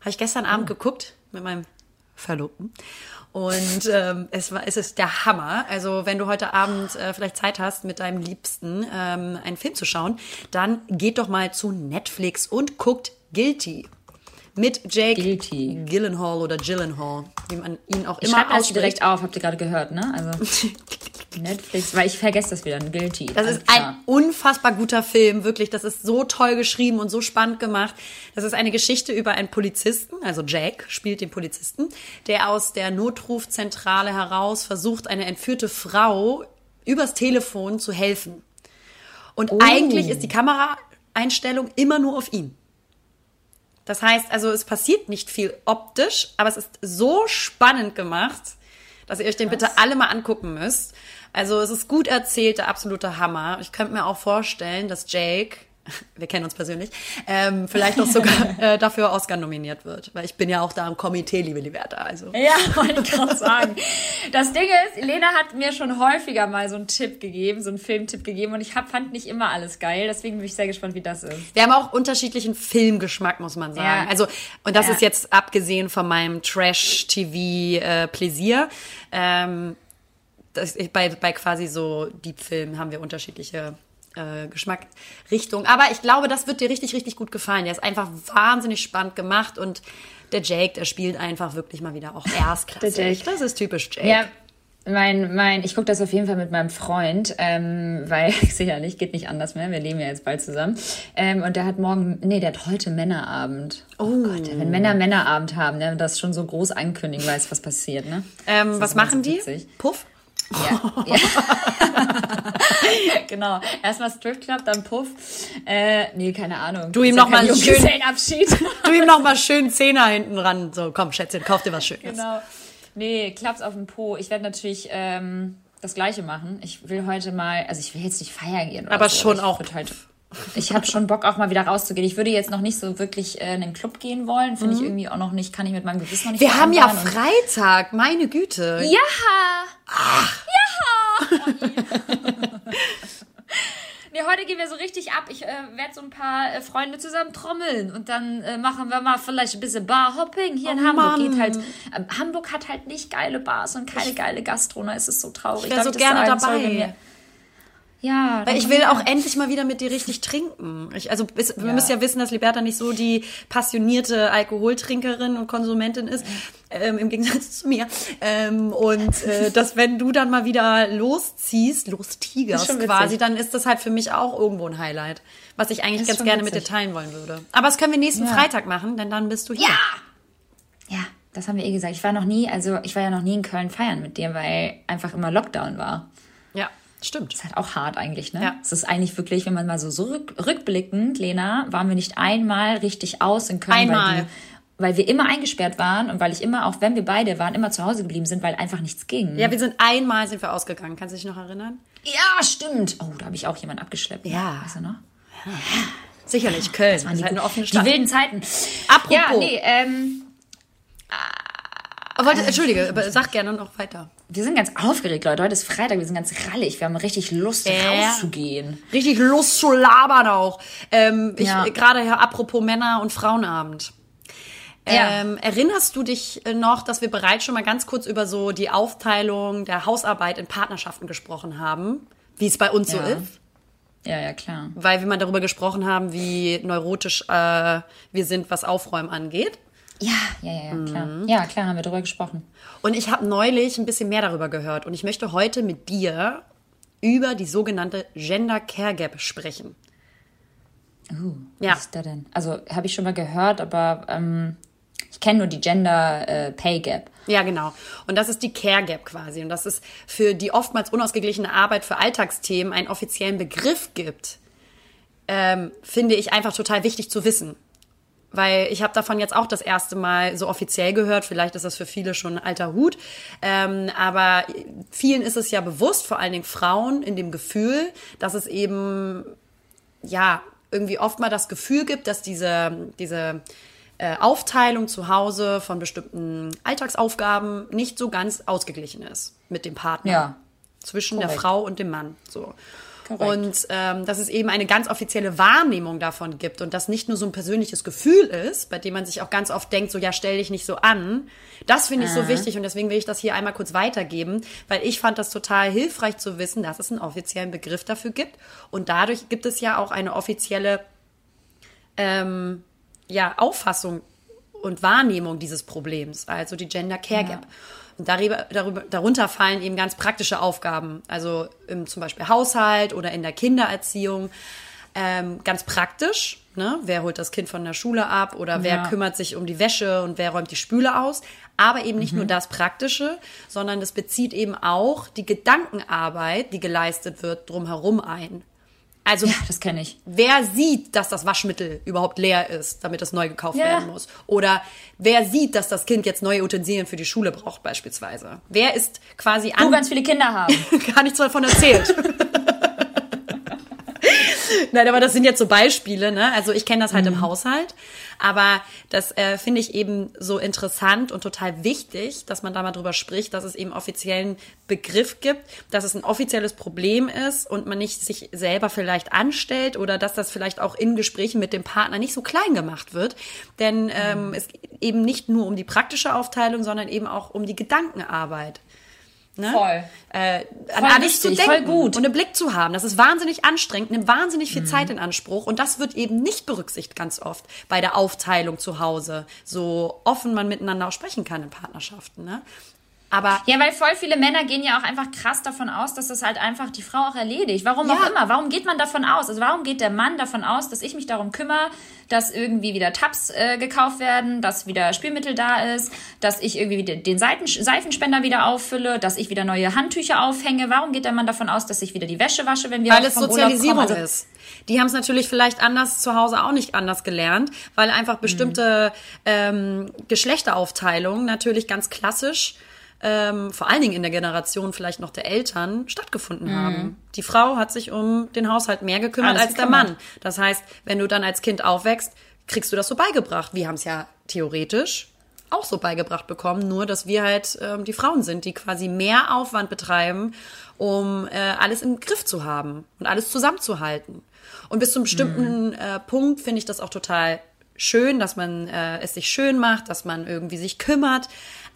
Habe ich gestern Abend Oh. geguckt mit meinem Verlobten. Und ähm, es, war, es ist der Hammer. Also wenn du heute Abend äh, vielleicht Zeit hast, mit deinem Liebsten ähm, einen Film zu schauen, dann geht doch mal zu Netflix und guckt Guilty. Mit Jake Guilty. Gyllenhaal oder Gyllenhaal, wie man ihn auch Ich immer ausspricht. direkt auf, habt ihr gerade gehört, ne? Also Netflix, weil ich vergesse das wieder, Guilty. Das ist ein unfassbar guter Film, wirklich. Das ist so toll geschrieben und so spannend gemacht. Das ist eine Geschichte über einen Polizisten, also Jack spielt den Polizisten, der aus der Notrufzentrale heraus versucht, eine entführte Frau übers Telefon zu helfen. Und eigentlich ist die Kameraeinstellung immer nur auf ihn. Das heißt, also es passiert nicht viel optisch, aber es ist so spannend gemacht, dass ihr euch den bitte alle mal angucken müsst. Also es ist gut erzählt, der absolute Hammer. Ich könnte mir auch vorstellen, dass Jake, wir kennen uns persönlich, ähm, vielleicht auch sogar äh, dafür Oscar nominiert wird. Weil ich bin ja auch da im Komitee, liebe Liberta. Also. Ja, wollte ich gerade sagen. Das Ding ist, Lena hat mir schon häufiger mal so einen Tipp gegeben, so einen Filmtipp gegeben und ich hab, fand nicht immer alles geil. Deswegen bin ich sehr gespannt, wie das ist. Wir haben auch unterschiedlichen Filmgeschmack, muss man sagen. Ja. Also, und das Ja. ist jetzt abgesehen von meinem Trash-TV-Pläsier. ähm, das, bei, bei quasi so Deep-Filmen haben wir unterschiedliche äh, Geschmackrichtungen. Aber ich glaube, das wird dir richtig, richtig gut gefallen. Der ist einfach wahnsinnig spannend gemacht und der Jake, der spielt einfach wirklich mal wieder auch erstklassig. Der Jake. Das ist typisch Jake. Ja, mein, mein, ich gucke das auf jeden Fall mit meinem Freund, ähm, weil sicherlich geht nicht anders mehr. Wir leben ja jetzt bald zusammen. Ähm, und der hat morgen, nee, der hat heute Männerabend. Oh, Gott, wenn Männer Männerabend haben, ne, das schon so groß ankündigen, weiß, was passiert, ne? Ähm, was machen die? Puff? Ja, ja. genau. Erstmal Stripclub, dann Puff. Äh, nee, keine Ahnung. Du ihm Ist ja noch mal kein einen schönen- Junggesellenabschied. Du ihm noch mal schön Zehner hinten ran. So, komm, Schätzchen, kauf dir was Schönes. Genau. Nee, Klaps auf dem Po. Ich werde natürlich ähm, das Gleiche machen. Ich will heute mal, also ich will jetzt nicht feiern gehen. Oder Aber so, schon ich auch. Halt, ich habe schon Bock auch mal wieder rauszugehen. Ich würde jetzt noch nicht so wirklich äh, in den Club gehen wollen. Finde ich irgendwie auch noch nicht, kann ich mit meinem Gewissen noch nicht Mhm. Wir haben ja. Freitag, meine Güte. Ja! Ja! Nee, heute gehen wir so richtig ab. Ich äh, werde so ein paar äh, Freunde zusammen trommeln und dann äh, machen wir mal vielleicht ein bisschen Barhopping hier in Oh Hamburg. Mann. Geht halt, ähm, Hamburg hat halt nicht geile Bars und keine geile Gastro. Da ist es so traurig. Ich wär Darf so gerne dabei. Wir- ja, Weil ich will wir- auch endlich mal wieder mit dir richtig trinken. Ich, also bis, wir Ja. müssen ja wissen, dass Liberta nicht so die passionierte Alkoholtrinkerin und Konsumentin ist, ähm, im Gegensatz zu mir. Ähm, und äh, dass wenn du dann mal wieder losziehst, lostigerst witzig. quasi, dann ist das halt für mich auch irgendwo ein Highlight, was ich eigentlich ganz gerne mit dir witzig. teilen wollen würde. Aber das können wir nächsten Ja. Freitag machen, denn dann bist du hier. Ja! Ja, das haben wir eh gesagt. Ich war noch nie, also ich war ja noch nie in Köln feiern mit dir, weil einfach immer Lockdown war. Ja, stimmt. ist halt auch hart eigentlich, ne? Ja. Es ist eigentlich wirklich, wenn man mal so, so rück, rückblickend, Lena, waren wir nicht einmal richtig aus in Köln, Einmal. weil, die, weil wir immer eingesperrt waren und weil ich immer, auch wenn wir beide waren, immer zu Hause geblieben sind, weil einfach nichts ging. Ja, wir sind einmal sind wir ausgegangen. Kannst du dich noch erinnern? Ja, stimmt. Oh, da habe ich auch jemanden abgeschleppt. Ja. Weißt du noch? Sicherlich, Köln. Das waren die, halt eine offene die Stadt. wilden Zeiten. Apropos. Ja, nee, ähm, Aber Wollte, Entschuldige, aber sag gerne noch weiter. Wir sind ganz aufgeregt, Leute. Heute ist Freitag, wir sind ganz rallig. Wir haben richtig Lust, Ja. rauszugehen. Richtig Lust zu labern auch. Ähm, Ja. gerade ja, apropos Männer- und Frauenabend. Ja. Ähm, erinnerst du dich äh, noch, dass wir bereits schon mal ganz kurz über so die Aufteilung der Hausarbeit in Partnerschaften gesprochen haben? wie es bei uns Ja. so ist. Ja, ja, klar. Weil wir mal darüber gesprochen haben, wie neurotisch äh, wir sind, was Aufräumen angeht. Ja, ja, ja, ja, klar. Mhm. Ja, klar, haben wir drüber gesprochen. Und ich habe neulich ein bisschen mehr darüber gehört. Und ich möchte heute mit dir über die sogenannte Gender Care Gap sprechen. Uh, Ja. Was ist da denn? Also, habe ich schon mal gehört, aber ähm, ich kenne nur die Gender äh, Pay Gap. Ja, genau. Und das ist die Care Gap quasi. Und dass es für die oftmals unausgeglichene Arbeit für Alltagsthemen einen offiziellen Begriff gibt, ähm, finde ich einfach total wichtig zu wissen. Weil ich habe davon jetzt auch das erste Mal so offiziell gehört. Vielleicht ist das für viele schon ein alter Hut. Ähm, aber vielen ist es ja bewusst, vor allen Dingen Frauen, in dem Gefühl, dass es eben ja, irgendwie oft mal das Gefühl gibt, dass diese, diese äh, Aufteilung zu Hause von bestimmten Alltagsaufgaben nicht so ganz ausgeglichen ist mit dem Partner. Ja. Zwischen der Korrekt. Frau und dem Mann. So. Korrekt. Und ähm, dass es eben eine ganz offizielle Wahrnehmung davon gibt und das nicht nur so ein persönliches Gefühl ist, bei dem man sich auch ganz oft denkt, so ja, stell dich nicht so an. Das finde ich so wichtig und deswegen will ich das hier einmal kurz weitergeben, weil ich fand das total hilfreich zu wissen, dass es einen offiziellen Begriff dafür gibt und dadurch gibt es ja auch eine offizielle ähm, ja, Auffassung und Wahrnehmung dieses Problems, also die Gender Care Gap. Und darüber, darüber, darunter fallen eben ganz praktische Aufgaben, also im zum Beispiel Haushalt oder in der Kindererziehung. Ähm, ganz praktisch, ne? wer holt das Kind von der Schule ab oder wer Ja. kümmert sich um die Wäsche und wer räumt die Spüle aus. Aber eben nicht nur das Praktische, sondern das bezieht eben auch die Gedankenarbeit, die geleistet wird, drumherum ein. Also Ja, das kenne ich. Wer sieht, dass das Waschmittel überhaupt leer ist, damit es neu gekauft Ja. werden muss? Oder wer sieht, dass das Kind jetzt neue Utensilien für die Schule braucht, beispielsweise? Wer ist quasi Du an. ganz viele Kinder haben. Gar nichts davon erzählt. Nein, aber das sind jetzt so Beispiele, ne? Also ich kenne das halt im Haushalt, aber das äh, finde ich eben so interessant und total wichtig, dass man da mal drüber spricht, dass es eben offiziellen Begriff gibt, dass es ein offizielles Problem ist und man nicht sich selber vielleicht anstellt oder dass das vielleicht auch in Gesprächen mit dem Partner nicht so klein gemacht wird, denn ähm, es geht eben nicht nur um die praktische Aufteilung, sondern eben auch um die Gedankenarbeit. Ne? Voll. Äh, an Voll alles zu wichtig, denken voll gut. und einen Blick zu haben. Das ist wahnsinnig anstrengend, nimmt wahnsinnig viel Zeit in Anspruch und das wird eben nicht berücksichtigt ganz oft bei der Aufteilung zu Hause, so offen man miteinander auch sprechen kann in Partnerschaften. Ne? Aber Ja, weil voll viele Männer gehen ja auch einfach krass davon aus, dass das halt einfach die Frau auch erledigt. Warum Ja. auch immer. Warum geht man davon aus? Also warum geht der Mann davon aus, dass ich mich darum kümmere, dass irgendwie wieder Tabs äh, gekauft werden, dass wieder Spielmittel da ist, dass ich irgendwie wieder den Seiten Seifenspender wieder auffülle, dass ich wieder neue Handtücher aufhänge? Warum geht der Mann davon aus, dass ich wieder die Wäsche wasche, wenn wir weil es Sozialisierung? Also, ist. Die haben es natürlich vielleicht anders zu Hause auch nicht anders gelernt, weil einfach bestimmte ähm, Geschlechteraufteilungen natürlich ganz klassisch, ähm, vor allen Dingen in der Generation vielleicht noch der Eltern, stattgefunden haben. Die Frau hat sich um den Haushalt mehr gekümmert Alles als der gekümmert. Mann. Das heißt, wenn du dann als Kind aufwächst, kriegst du das so beigebracht. Wir haben es ja theoretisch auch so beigebracht bekommen, nur dass wir halt ähm, die Frauen sind, die quasi mehr Aufwand betreiben, um äh, alles im Griff zu haben und alles zusammenzuhalten. Und bis zum bestimmten äh, Punkt finde ich das auch total schön, dass man äh, es sich schön macht, dass man irgendwie sich kümmert.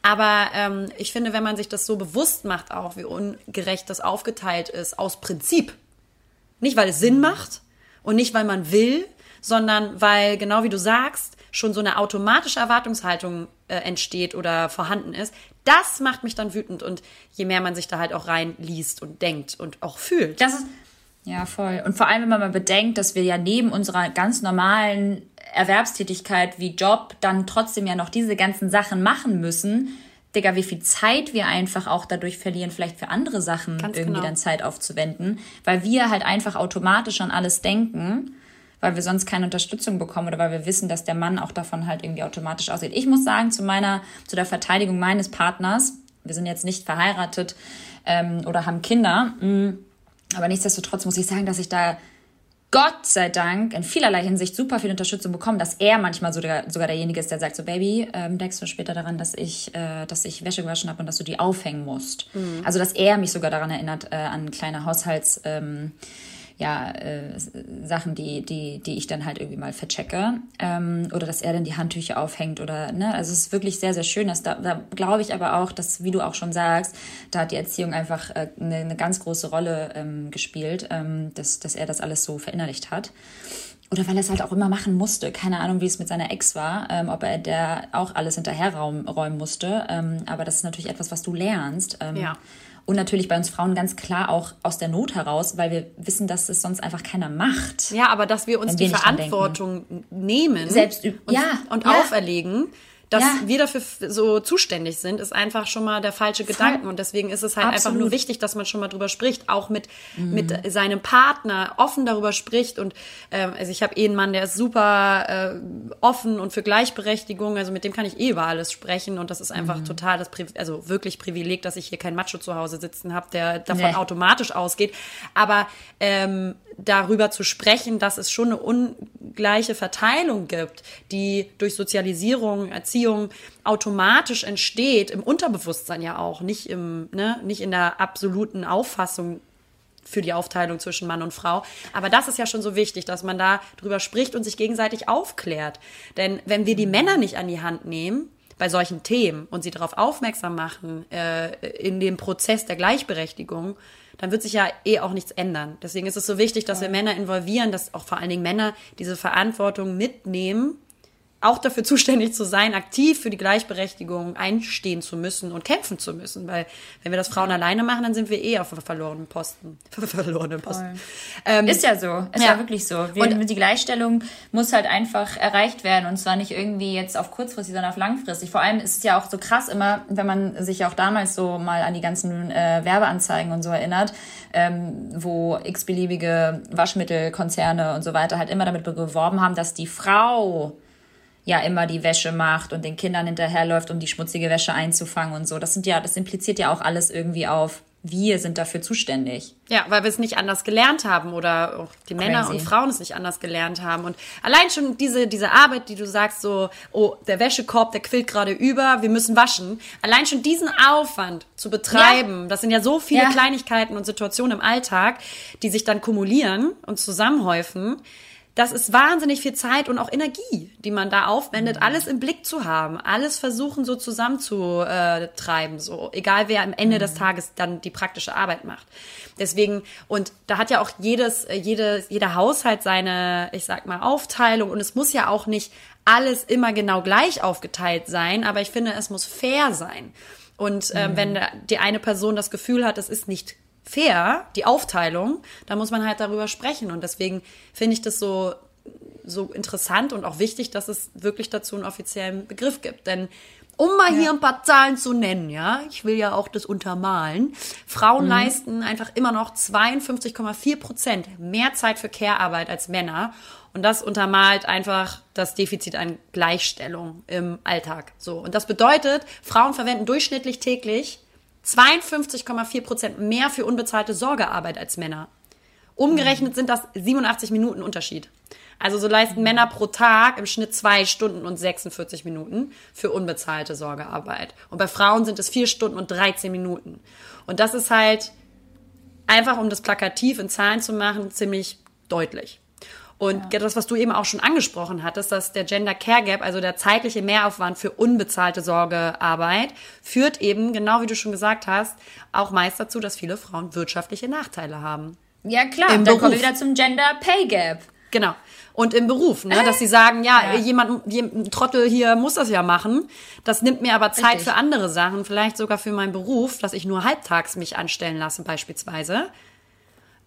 Aber ähm, ich finde, wenn man sich das so bewusst macht, auch wie ungerecht das aufgeteilt ist, aus Prinzip, nicht, weil es Sinn macht und nicht, weil man will, sondern weil, genau wie du sagst, schon so eine automatische Erwartungshaltung äh, entsteht oder vorhanden ist. Das macht mich dann wütend und je mehr man sich da halt auch reinliest und denkt und auch fühlt. Das ist, ja, voll. Und vor allem, wenn man mal bedenkt, dass wir ja neben unserer ganz normalen Erwerbstätigkeit wie Job dann trotzdem ja noch diese ganzen Sachen machen müssen. Digga, wie viel Zeit wir einfach auch dadurch verlieren, vielleicht für andere Sachen Ganz irgendwie genau. dann Zeit aufzuwenden, weil wir halt einfach automatisch an alles denken, weil wir sonst keine Unterstützung bekommen oder weil wir wissen, dass der Mann auch davon halt irgendwie automatisch aussieht. Ich muss sagen, zu meiner, zu der Verteidigung meines Partners, wir sind jetzt nicht verheiratet ähm, oder haben Kinder, mh, aber nichtsdestotrotz muss ich sagen, dass ich da Gott sei Dank in vielerlei Hinsicht super viel Unterstützung bekomme, dass er manchmal sogar, sogar derjenige ist, der sagt so, Baby, ähm, denkst du später daran, dass ich, äh, dass ich Wäsche gewaschen habe und dass du die aufhängen musst. Also, dass er mich sogar daran erinnert, äh, an kleine Haushalts... Ähm, ja, äh, Sachen, die, die, die ich dann halt irgendwie mal verchecke. Ähm, oder dass er dann die Handtücher aufhängt oder, ne, also es ist wirklich sehr, sehr schön. Dass da, da glaube ich aber auch, dass, wie du auch schon sagst, da hat die Erziehung einfach äh, eine, eine ganz große Rolle ähm, gespielt, ähm, dass, dass er das alles so verinnerlicht hat oder weil er es halt auch immer machen musste. Keine Ahnung, wie es mit seiner Ex war, ähm, ob er der auch alles hinterherräumen musste. Ähm, aber das ist natürlich etwas, was du lernst. Ähm, ja. Und natürlich bei uns Frauen ganz klar auch aus der Not heraus, weil wir wissen, dass es sonst einfach keiner macht. Ja, aber dass wir uns die Verantwortung nehmen Selbst, und, ja, und ja. auferlegen dass ja. wir dafür so zuständig sind, ist einfach schon mal der falsche Gedanke. Und deswegen ist es halt Absolut. einfach nur wichtig, dass man schon mal drüber spricht, auch mit, mhm. mit seinem Partner offen darüber spricht. Und ähm, also ich habe eh einen Mann, der ist super äh, offen und für Gleichberechtigung. Also mit dem kann ich eh über alles sprechen. Und das ist einfach mhm. total das, Pri also wirklich Privileg, dass ich hier kein Macho zu Hause sitzen habe, der davon nee. automatisch ausgeht. Aber ähm, darüber zu sprechen, dass es schon eine ungleiche Verteilung gibt, die durch Sozialisierung, Erziehung automatisch entsteht, im Unterbewusstsein ja auch, nicht im, ne, nicht in der absoluten Auffassung für die Aufteilung zwischen Mann und Frau. Aber das ist ja schon so wichtig, dass man da drüber spricht und sich gegenseitig aufklärt. Denn wenn wir die Männer nicht an die Hand nehmen, bei solchen Themen und sie darauf aufmerksam machen, äh, in dem Prozess der Gleichberechtigung, dann wird sich ja eh auch nichts ändern. Deswegen ist es so wichtig, dass wir Männer involvieren, dass auch vor allen Dingen Männer diese Verantwortung mitnehmen auch dafür zuständig zu sein, aktiv für die Gleichberechtigung einstehen zu müssen und kämpfen zu müssen. Weil wenn wir das Frauen ja. alleine machen, dann sind wir eh auf verlorenen Posten. verlorenen Posten. Ähm, ist ja so. Ist ja, ja wirklich so. Wir, und die Gleichstellung muss halt einfach erreicht werden. Und zwar nicht irgendwie jetzt auf kurzfristig, sondern auf langfristig. Vor allem ist es ja auch so krass immer, wenn man sich auch damals so mal an die ganzen äh, Werbeanzeigen und so erinnert, ähm, wo x-beliebige Waschmittelkonzerne und so weiter halt immer damit beworben haben, dass die Frau ja immer die Wäsche macht und den Kindern hinterherläuft, um die schmutzige Wäsche einzufangen und so. Das sind ja, das impliziert ja auch alles irgendwie auf, wir sind dafür zuständig. Ja, weil wir es nicht anders gelernt haben oder auch die Crazy. Männer und Frauen es nicht anders gelernt haben. Und allein schon diese, diese Arbeit, die du sagst, so, oh, der Wäschekorb, der quillt gerade über, wir müssen waschen. Allein schon diesen Aufwand zu betreiben, ja. das sind ja so viele ja. Kleinigkeiten und Situationen im Alltag, die sich dann kumulieren und zusammenhäufen das ist wahnsinnig viel Zeit und auch Energie, die man da aufwendet, mhm. alles im Blick zu haben, alles versuchen so zusammenzutreiben, so egal wer am Ende mhm. des Tages dann die praktische Arbeit macht. Deswegen und da hat ja auch jedes jede jeder Haushalt seine, ich sag mal Aufteilung und es muss ja auch nicht alles immer genau gleich aufgeteilt sein, aber ich finde, es muss fair sein. Und ähm, mhm. wenn die eine Person das Gefühl hat, es ist nicht fair, die Aufteilung, da muss man halt darüber sprechen. Und deswegen finde ich das so, so interessant und auch wichtig, dass es wirklich dazu einen offiziellen Begriff gibt. Denn um mal ja. hier ein paar Zahlen zu nennen, ja, ich will ja auch das untermalen. Frauen mhm. leisten einfach immer noch 52,4 Prozent mehr Zeit für Care-Arbeit als Männer. Und das untermalt einfach das Defizit an Gleichstellung im Alltag. So. Und das bedeutet, Frauen verwenden durchschnittlich täglich 52,4 Prozent mehr für unbezahlte Sorgearbeit als Männer. Umgerechnet sind das 87 Minuten Unterschied. Also so leisten Männer pro Tag im Schnitt zwei Stunden und 46 Minuten für unbezahlte Sorgearbeit. Und bei Frauen sind es vier Stunden und 13 Minuten. Und das ist halt einfach, um das plakativ in Zahlen zu machen, ziemlich deutlich. Und ja. das, was du eben auch schon angesprochen hattest, dass der Gender Care Gap, also der zeitliche Mehraufwand für unbezahlte Sorgearbeit, führt eben, genau wie du schon gesagt hast, auch meist dazu, dass viele Frauen wirtschaftliche Nachteile haben. Ja, klar. Im dann Beruf. kommen wir wieder zum Gender Pay Gap. Genau. Und im Beruf, ne, dass sie sagen, ja, ja. jemand, ein Trottel hier muss das ja machen. Das nimmt mir aber Zeit Richtig. für andere Sachen, vielleicht sogar für meinen Beruf, dass ich nur halbtags mich anstellen lasse, beispielsweise.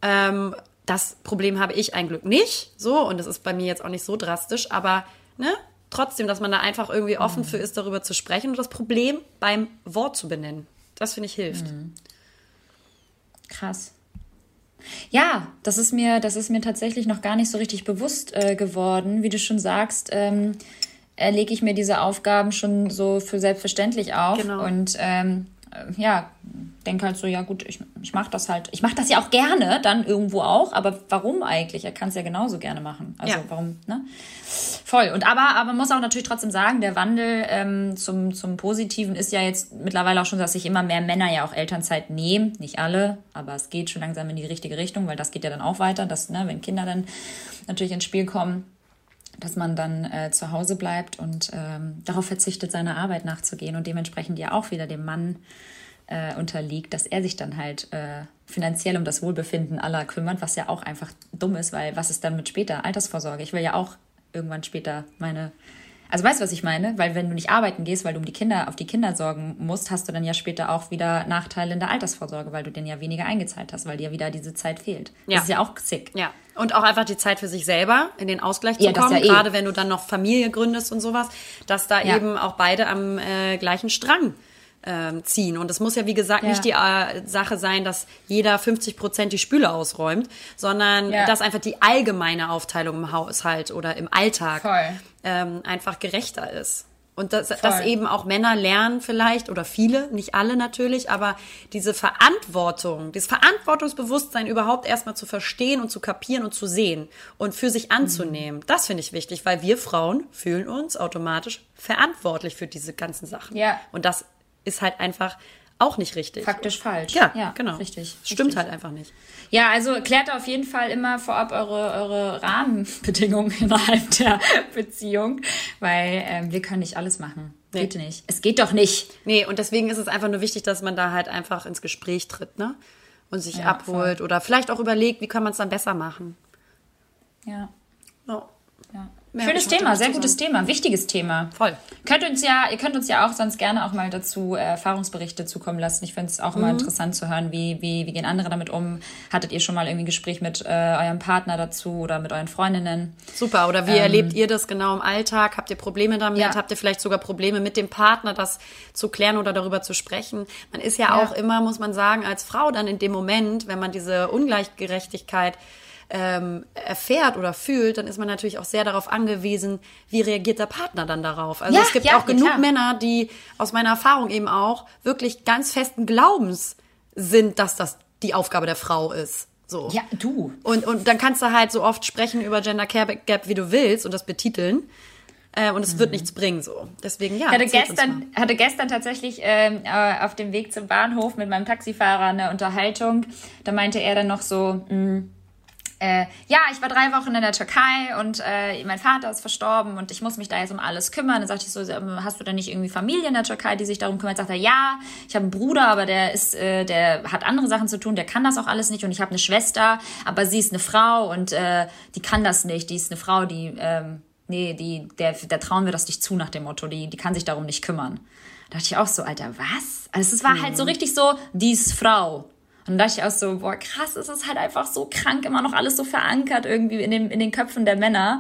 Ähm, das Problem habe ich ein Glück nicht, so, und das ist bei mir jetzt auch nicht so drastisch, aber ne, trotzdem, dass man da einfach irgendwie offen mhm. für ist, darüber zu sprechen und das Problem beim Wort zu benennen. Das finde ich hilft. Mhm. Krass. Ja, das ist mir, das ist mir tatsächlich noch gar nicht so richtig bewusst äh, geworden. Wie du schon sagst, ähm, erlege ich mir diese Aufgaben schon so für selbstverständlich auf. Genau. Und ähm, äh, ja, denke halt so, ja gut, ich, ich mache das halt. Ich mache das ja auch gerne, dann irgendwo auch, aber warum eigentlich? Er kann es ja genauso gerne machen. Also Ja. warum, ne? Voll. Und aber, aber man muss auch natürlich trotzdem sagen, der Wandel ähm, zum, zum Positiven ist ja jetzt mittlerweile auch schon, dass sich immer mehr Männer ja auch Elternzeit nehmen. Nicht alle, aber es geht schon langsam in die richtige Richtung, weil das geht ja dann auch weiter, dass, ne, wenn Kinder dann natürlich ins Spiel kommen, dass man dann äh, zu Hause bleibt und ähm, darauf verzichtet, seiner Arbeit nachzugehen und dementsprechend ja auch wieder dem Mann äh, unterliegt, dass er sich dann halt äh, finanziell um das Wohlbefinden aller kümmert, was ja auch einfach dumm ist, weil was ist dann mit später Altersvorsorge? Ich will ja auch irgendwann später meine also weißt du, was ich meine? Weil wenn du nicht arbeiten gehst, weil du um die Kinder, auf die Kinder sorgen musst, hast du dann ja später auch wieder Nachteile in der Altersvorsorge, weil du denen ja weniger eingezahlt hast, weil dir wieder diese Zeit fehlt. Ja. Das ist ja auch sick. Ja, und auch einfach die Zeit für sich selber, in den Ausgleich Ja, zu das kommen, ja eh. gerade wenn du dann noch Familie gründest und sowas, dass da Ja. eben auch beide am äh, gleichen Strang ähm, ziehen. Und es muss ja, wie gesagt, Ja. nicht die äh, Sache sein, dass jeder 50 Prozent die Spüle ausräumt, sondern Ja. dass einfach die allgemeine Aufteilung im Haushalt oder im Alltag ähm, einfach gerechter ist. Und dass, dass eben auch Männer lernen vielleicht, oder viele, nicht alle natürlich, aber diese Verantwortung, dieses Verantwortungsbewusstsein überhaupt erstmal zu verstehen und zu kapieren und zu sehen und für sich anzunehmen. Das finde ich wichtig, weil wir Frauen fühlen uns automatisch verantwortlich für diese ganzen Sachen. Ja. Und das ist halt einfach auch nicht richtig. Faktisch falsch. Ja, genau. Richtig. Stimmt richtig. halt einfach nicht. Ja, also klärt auf jeden Fall immer vorab eure, eure Rahmenbedingungen innerhalb der Beziehung, weil ähm, wir können nicht alles machen. Nee. Geht nicht. Es geht doch nicht. Nee, und deswegen ist es einfach nur wichtig, dass man da halt einfach ins Gespräch tritt, ne? Und sich Ja, abholt oder vielleicht auch überlegt, wie kann man es dann besser machen. Ja. Ja. Schönes Thema, sehr gutes sagen. Thema, wichtiges Thema. Voll. Könnt uns ja, ihr könnt uns ja auch sonst gerne auch mal dazu äh, Erfahrungsberichte zukommen lassen. Ich finde es auch Mhm. immer interessant zu hören, wie, wie, wie gehen andere damit um. Hattet ihr schon mal irgendwie ein Gespräch mit äh, eurem Partner dazu oder mit euren Freundinnen? Super. Oder wie erlebt ihr das genau im Alltag? Habt ihr Probleme damit? Ähm, Ja. Habt ihr vielleicht sogar Probleme mit dem Partner, das zu klären oder darüber zu sprechen? Man ist ja, Ja. auch immer, muss man sagen, als Frau dann in dem Moment, wenn man diese Ungleichgerechtigkeit ähm, erfährt oder fühlt, dann ist man natürlich auch sehr darauf angewiesen, wie reagiert der Partner dann darauf. Also Ja, es gibt ja, auch genug klar. Männer, die aus meiner Erfahrung eben auch wirklich ganz festen Glaubens sind, dass das die Aufgabe der Frau ist. So. Ja, du. Und, und dann kannst du halt so oft sprechen über Gender Care Gap, wie du willst und das betiteln. Äh, und es wird nichts bringen so. Deswegen ja. Ich hatte gestern, hatte gestern tatsächlich ähm, äh, auf dem Weg zum Bahnhof mit meinem Taxifahrer eine Unterhaltung. Da meinte er dann noch so, mh, äh, ja, ich war drei Wochen in der Türkei und äh, mein Vater ist verstorben und ich muss mich da jetzt um alles kümmern. Dann sagte ich so, ähm, hast du denn nicht irgendwie Familie in der Türkei, die sich darum kümmert? Sagt er, ja, ich habe einen Bruder, aber der ist, äh, der hat andere Sachen zu tun, der kann das auch alles nicht und ich habe eine Schwester, aber sie ist eine Frau und äh, die kann das nicht. Die ist eine Frau, die, ähm, nee, die, der, der trauen wir das nicht zu nach dem Motto, die, die kann sich darum nicht kümmern. Da dachte ich auch so, Alter, was? Also es war halt so richtig so, die ist Frau. Und da dachte ich auch so, boah, krass, es ist halt einfach so krank, immer noch alles so verankert irgendwie in, dem, in den Köpfen der Männer,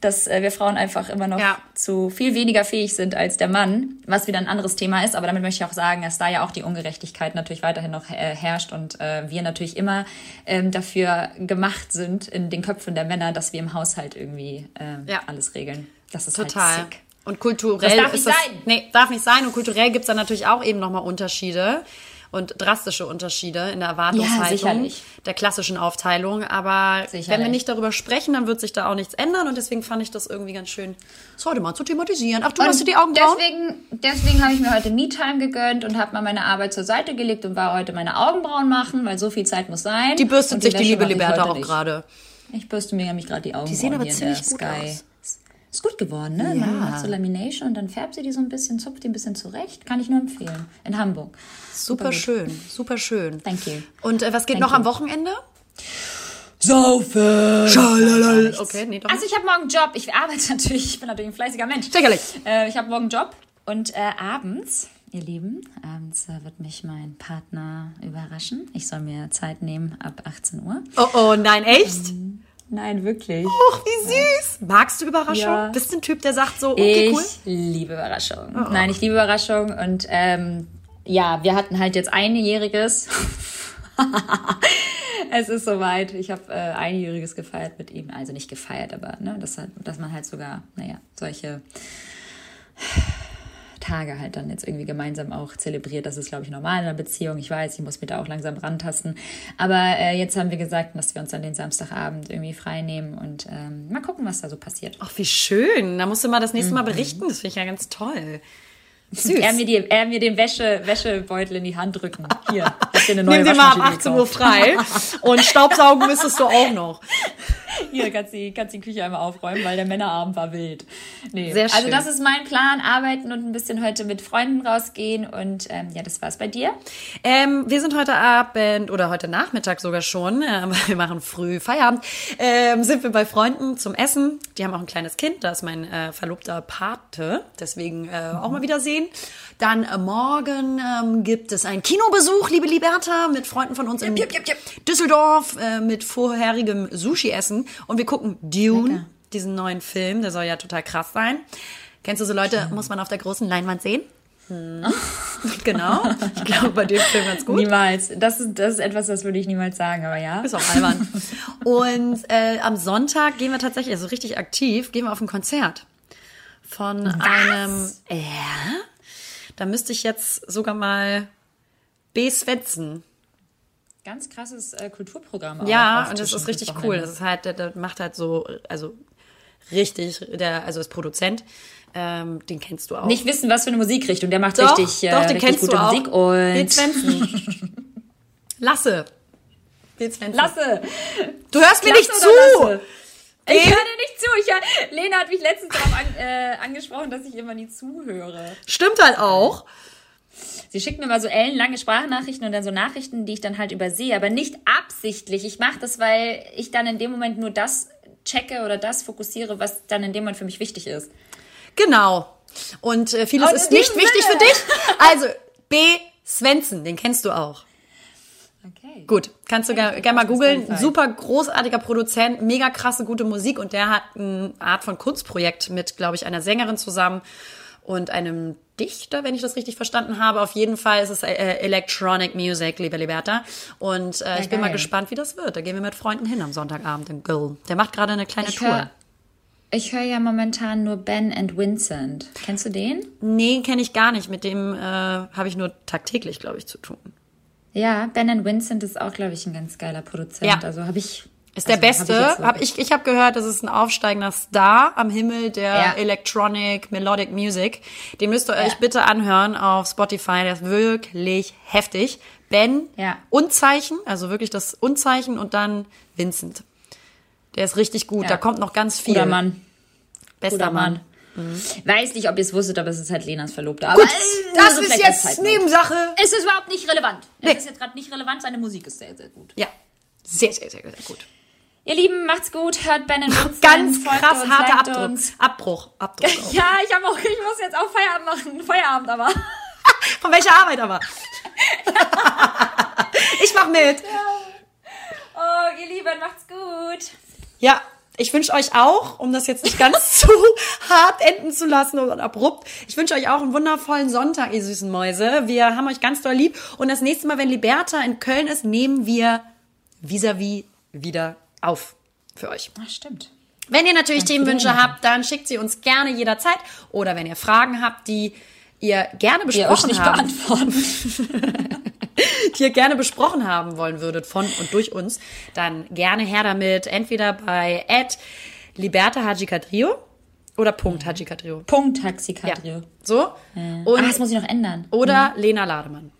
dass äh, wir Frauen einfach immer noch Ja. zu viel weniger fähig sind als der Mann, was wieder ein anderes Thema ist. Aber damit möchte ich auch sagen, dass da ja auch die Ungerechtigkeit natürlich weiterhin noch äh, herrscht und äh, wir natürlich immer ähm, dafür gemacht sind in den Köpfen der Männer, dass wir im Haushalt irgendwie ähm, Ja. alles regeln. Das ist Total. halt sick. Und kulturell Das darf ist nicht das, sein. Nee, darf nicht sein. Und kulturell gibt's dann natürlich auch eben nochmal Unterschiede und drastische Unterschiede in der Erwartungshaltung sicherlich. der klassischen Aufteilung. Aber Sicherlich. wenn wir nicht darüber sprechen, dann wird sich da auch nichts ändern. Und deswegen fand ich das irgendwie ganz schön, das heute mal zu thematisieren. Ach, du hast dir die Augenbrauen? Deswegen, deswegen habe ich mir heute Me-Time gegönnt und habe mal meine Arbeit zur Seite gelegt und war heute meine Augenbrauen machen, weil so viel Zeit muss sein. Die bürstet Und sich die liebe Liberta auch nicht. gerade. Ich bürste mir nämlich gerade die Augenbrauen sehen aber hier in ziemlich der gut Sky. aus. Ist gut geworden, ne? Man macht so Lamination und dann färbt sie die so ein bisschen, zupft die ein bisschen zurecht. Kann ich nur empfehlen. In Hamburg. Super gut. schön, super schön. Thank you. Und äh, was geht Thank noch you. am Wochenende? Saufen! Schalalal. Okay, nee, doch Also ich habe morgen einen Job. Ich arbeite natürlich, ich bin natürlich ein fleißiger Mensch. Sicherlich. Äh, ich habe morgen einen Job und äh, abends, ihr Lieben, abends äh, wird mich mein Partner überraschen. Ich soll mir Zeit nehmen ab 18 Uhr. Oh, oh, nein, echt? Nein, wirklich. Och, wie süß. Magst du Überraschung? Ja. Bist du ein Typ, der sagt so, okay, ich cool? liebe Überraschung. Nein, ich liebe Überraschung und ähm, ja, wir hatten halt jetzt einjähriges. es ist soweit. Ich habe äh, einjähriges gefeiert mit ihm. Also nicht gefeiert, aber ne, dass, dass man halt sogar, naja, solche Tage halt dann jetzt irgendwie gemeinsam auch zelebriert. Das ist, glaube ich, normal in einer Beziehung. Ich weiß, ich muss mich da auch langsam rantasten. Aber äh, jetzt haben wir gesagt, dass wir uns dann den Samstagabend irgendwie frei nehmen und ähm, mal gucken, was da so passiert. Ach, wie schön. Da musst du mal das nächste Mal berichten. Das finde ich ja ganz toll. Süß. Er mir, die, er mir den Wäsche, Wäschebeutel in die Hand drücken. Hier, hast dir eine neue Nimm dir mal ab 18 Uhr frei. Und Staubsaugen müsstest du auch noch. Hier kannst du die, kannst die Küche einmal aufräumen, weil der Männerabend war wild. Nee. Sehr schön. Also das ist mein Plan, arbeiten und ein bisschen heute mit Freunden rausgehen. Und ähm, ja, das war's bei dir. Ähm, wir sind heute Abend oder heute Nachmittag sogar schon, ähm, wir machen früh Feierabend, ähm, sind wir bei Freunden zum Essen. Die haben auch ein kleines Kind, da ist mein äh, verlobter Pate, deswegen äh, auch mal wieder sehen. Dann äh, morgen ähm, gibt es einen Kinobesuch, liebe Liberta, mit Freunden von uns in Jep, jep, jep. Düsseldorf äh, mit vorherigem Sushi-Essen. Und wir gucken Dune, Lecker. diesen neuen Film, der soll ja total krass sein. Kennst du so Leute, muss man auf der großen Leinwand sehen? Hm. genau. Ich glaube, bei dem Film ganz gut. Niemals. Das ist, das ist etwas, das würde ich niemals sagen, aber ja. Ist auch albern. Und äh, am Sonntag gehen wir tatsächlich, also richtig aktiv, gehen wir auf ein Konzert. Von einem. Ja? Da müsste ich jetzt sogar mal B. Svensson. Ganz krasses äh, Kulturprogramm. Ja, und das ist richtig cool. Das ist halt, der, der macht halt so, also richtig, der, also ist Produzent. Ähm, den kennst du auch. Nicht wissen, was für eine Musikrichtung. Der macht doch, richtig, äh, doch, den richtig kennst gute du auch. Musik. B. Und. Lasse. Lasse. Du hörst mir Lasse nicht oder Lasse? Ich höre dir nicht zu. Ich hör, Lena hat mich letztens darauf an, äh, angesprochen, dass ich immer nie zuhöre. Stimmt halt auch. Sie schickt mir mal so ellenlange Sprachnachrichten und dann so Nachrichten, die ich dann halt übersehe, aber nicht absichtlich. Ich mache das, weil ich dann in dem Moment nur das checke oder das fokussiere, was dann in dem Moment für mich wichtig ist. Genau. Und äh, vieles Und ist nicht diesem wichtig Sinne. für dich. Also, B. Svensson, den kennst du auch. Okay. Gut, kannst du gerne gern mal googeln. Super großartiger Produzent, mega krasse, gute Musik und der hat eine Art von Kunstprojekt mit, glaube ich, einer Sängerin zusammen und einem Dichter, wenn ich das richtig verstanden habe. Auf jeden Fall ist es äh, Electronic Music, liebe Liberta. Und äh, ich bin mal geil. gespannt, wie das wird. Da gehen wir mit Freunden hin am Sonntagabend in Gull. Der macht gerade eine kleine Ich Tour. höre ich hör ja momentan nur Ben and Vincent. Kennst du den? Nee, kenne ich gar nicht. Mit dem äh, habe ich nur tagtäglich, glaube ich, zu tun. Ja, Ben Vincent ist auch, glaube ich, ein ganz geiler Produzent. Ja. Also habe ich. Ist der also, hab Beste. ich jetzt so- Hab ich ich habe gehört, das ist ein aufsteigender Star am Himmel der Ja. Electronic Melodic Music. Den müsst ihr Ja. euch bitte anhören auf Spotify. Der ist wirklich heftig. Ben, Ja. Unzeichen, also wirklich das Unzeichen und dann Vincent. Der ist richtig gut. Da kommt noch ganz viel. Guter Mann. Bester Guter Mann. Mann. Weiß nicht, ob ihr es wusstet, aber es ist halt Lenas Verlobter. Gut, aber, äh, das ist jetzt. Nebensache. Es ist überhaupt nicht relevant. Nee. Es ist jetzt gerade nicht relevant. Seine Musik ist sehr, sehr gut. Ja, sehr, sehr, sehr, sehr gut. Ihr Lieben, macht's gut. Hört Ben Vincent. Ganz krass uns, harter Abbruch. uns. Abbruch. Abbruch. auch. Ja, ich habe auch, ich muss jetzt auch Feierabend machen. Feierabend aber. Von welcher Arbeit aber? ich mach mit. Oh, ihr Lieben, macht's gut. Ja, ich wünsche euch auch, um das jetzt nicht ganz zu hart enden zu lassen und abrupt, ich wünsche euch auch einen wundervollen Sonntag, ihr süßen Mäuse. Wir haben euch ganz doll lieb. Und das nächste Mal, wenn Liberta in Köln ist, nehmen wir vis-à-vis wieder auf für euch. Ach, stimmt. Wenn ihr natürlich Themenwünsche Danke. habt, dann schickt sie uns gerne jederzeit. Oder wenn ihr Fragen habt, die ihr gerne besprochen beantworten. die ihr gerne besprochen haben wollen würdet von und durch uns, dann gerne her damit. Entweder bei Liberta Haji Kadrio oder Punkt Haji Kadrio. Punkt Ja. Taxikadrio. So. Ah, Und, das muss ich noch ändern. oder Lena Lademann.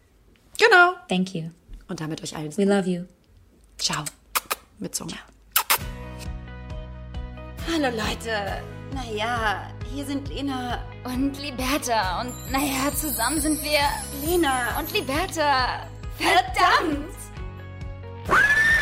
Genau. Thank you. Und damit euch allen We love you. Ciao. Mit Zunge. Hallo Leute. Naja, hier sind Lena. Und Liberta. Und naja, zusammen sind wir. Lena. Und Liberta. Verdammt! Verdammt.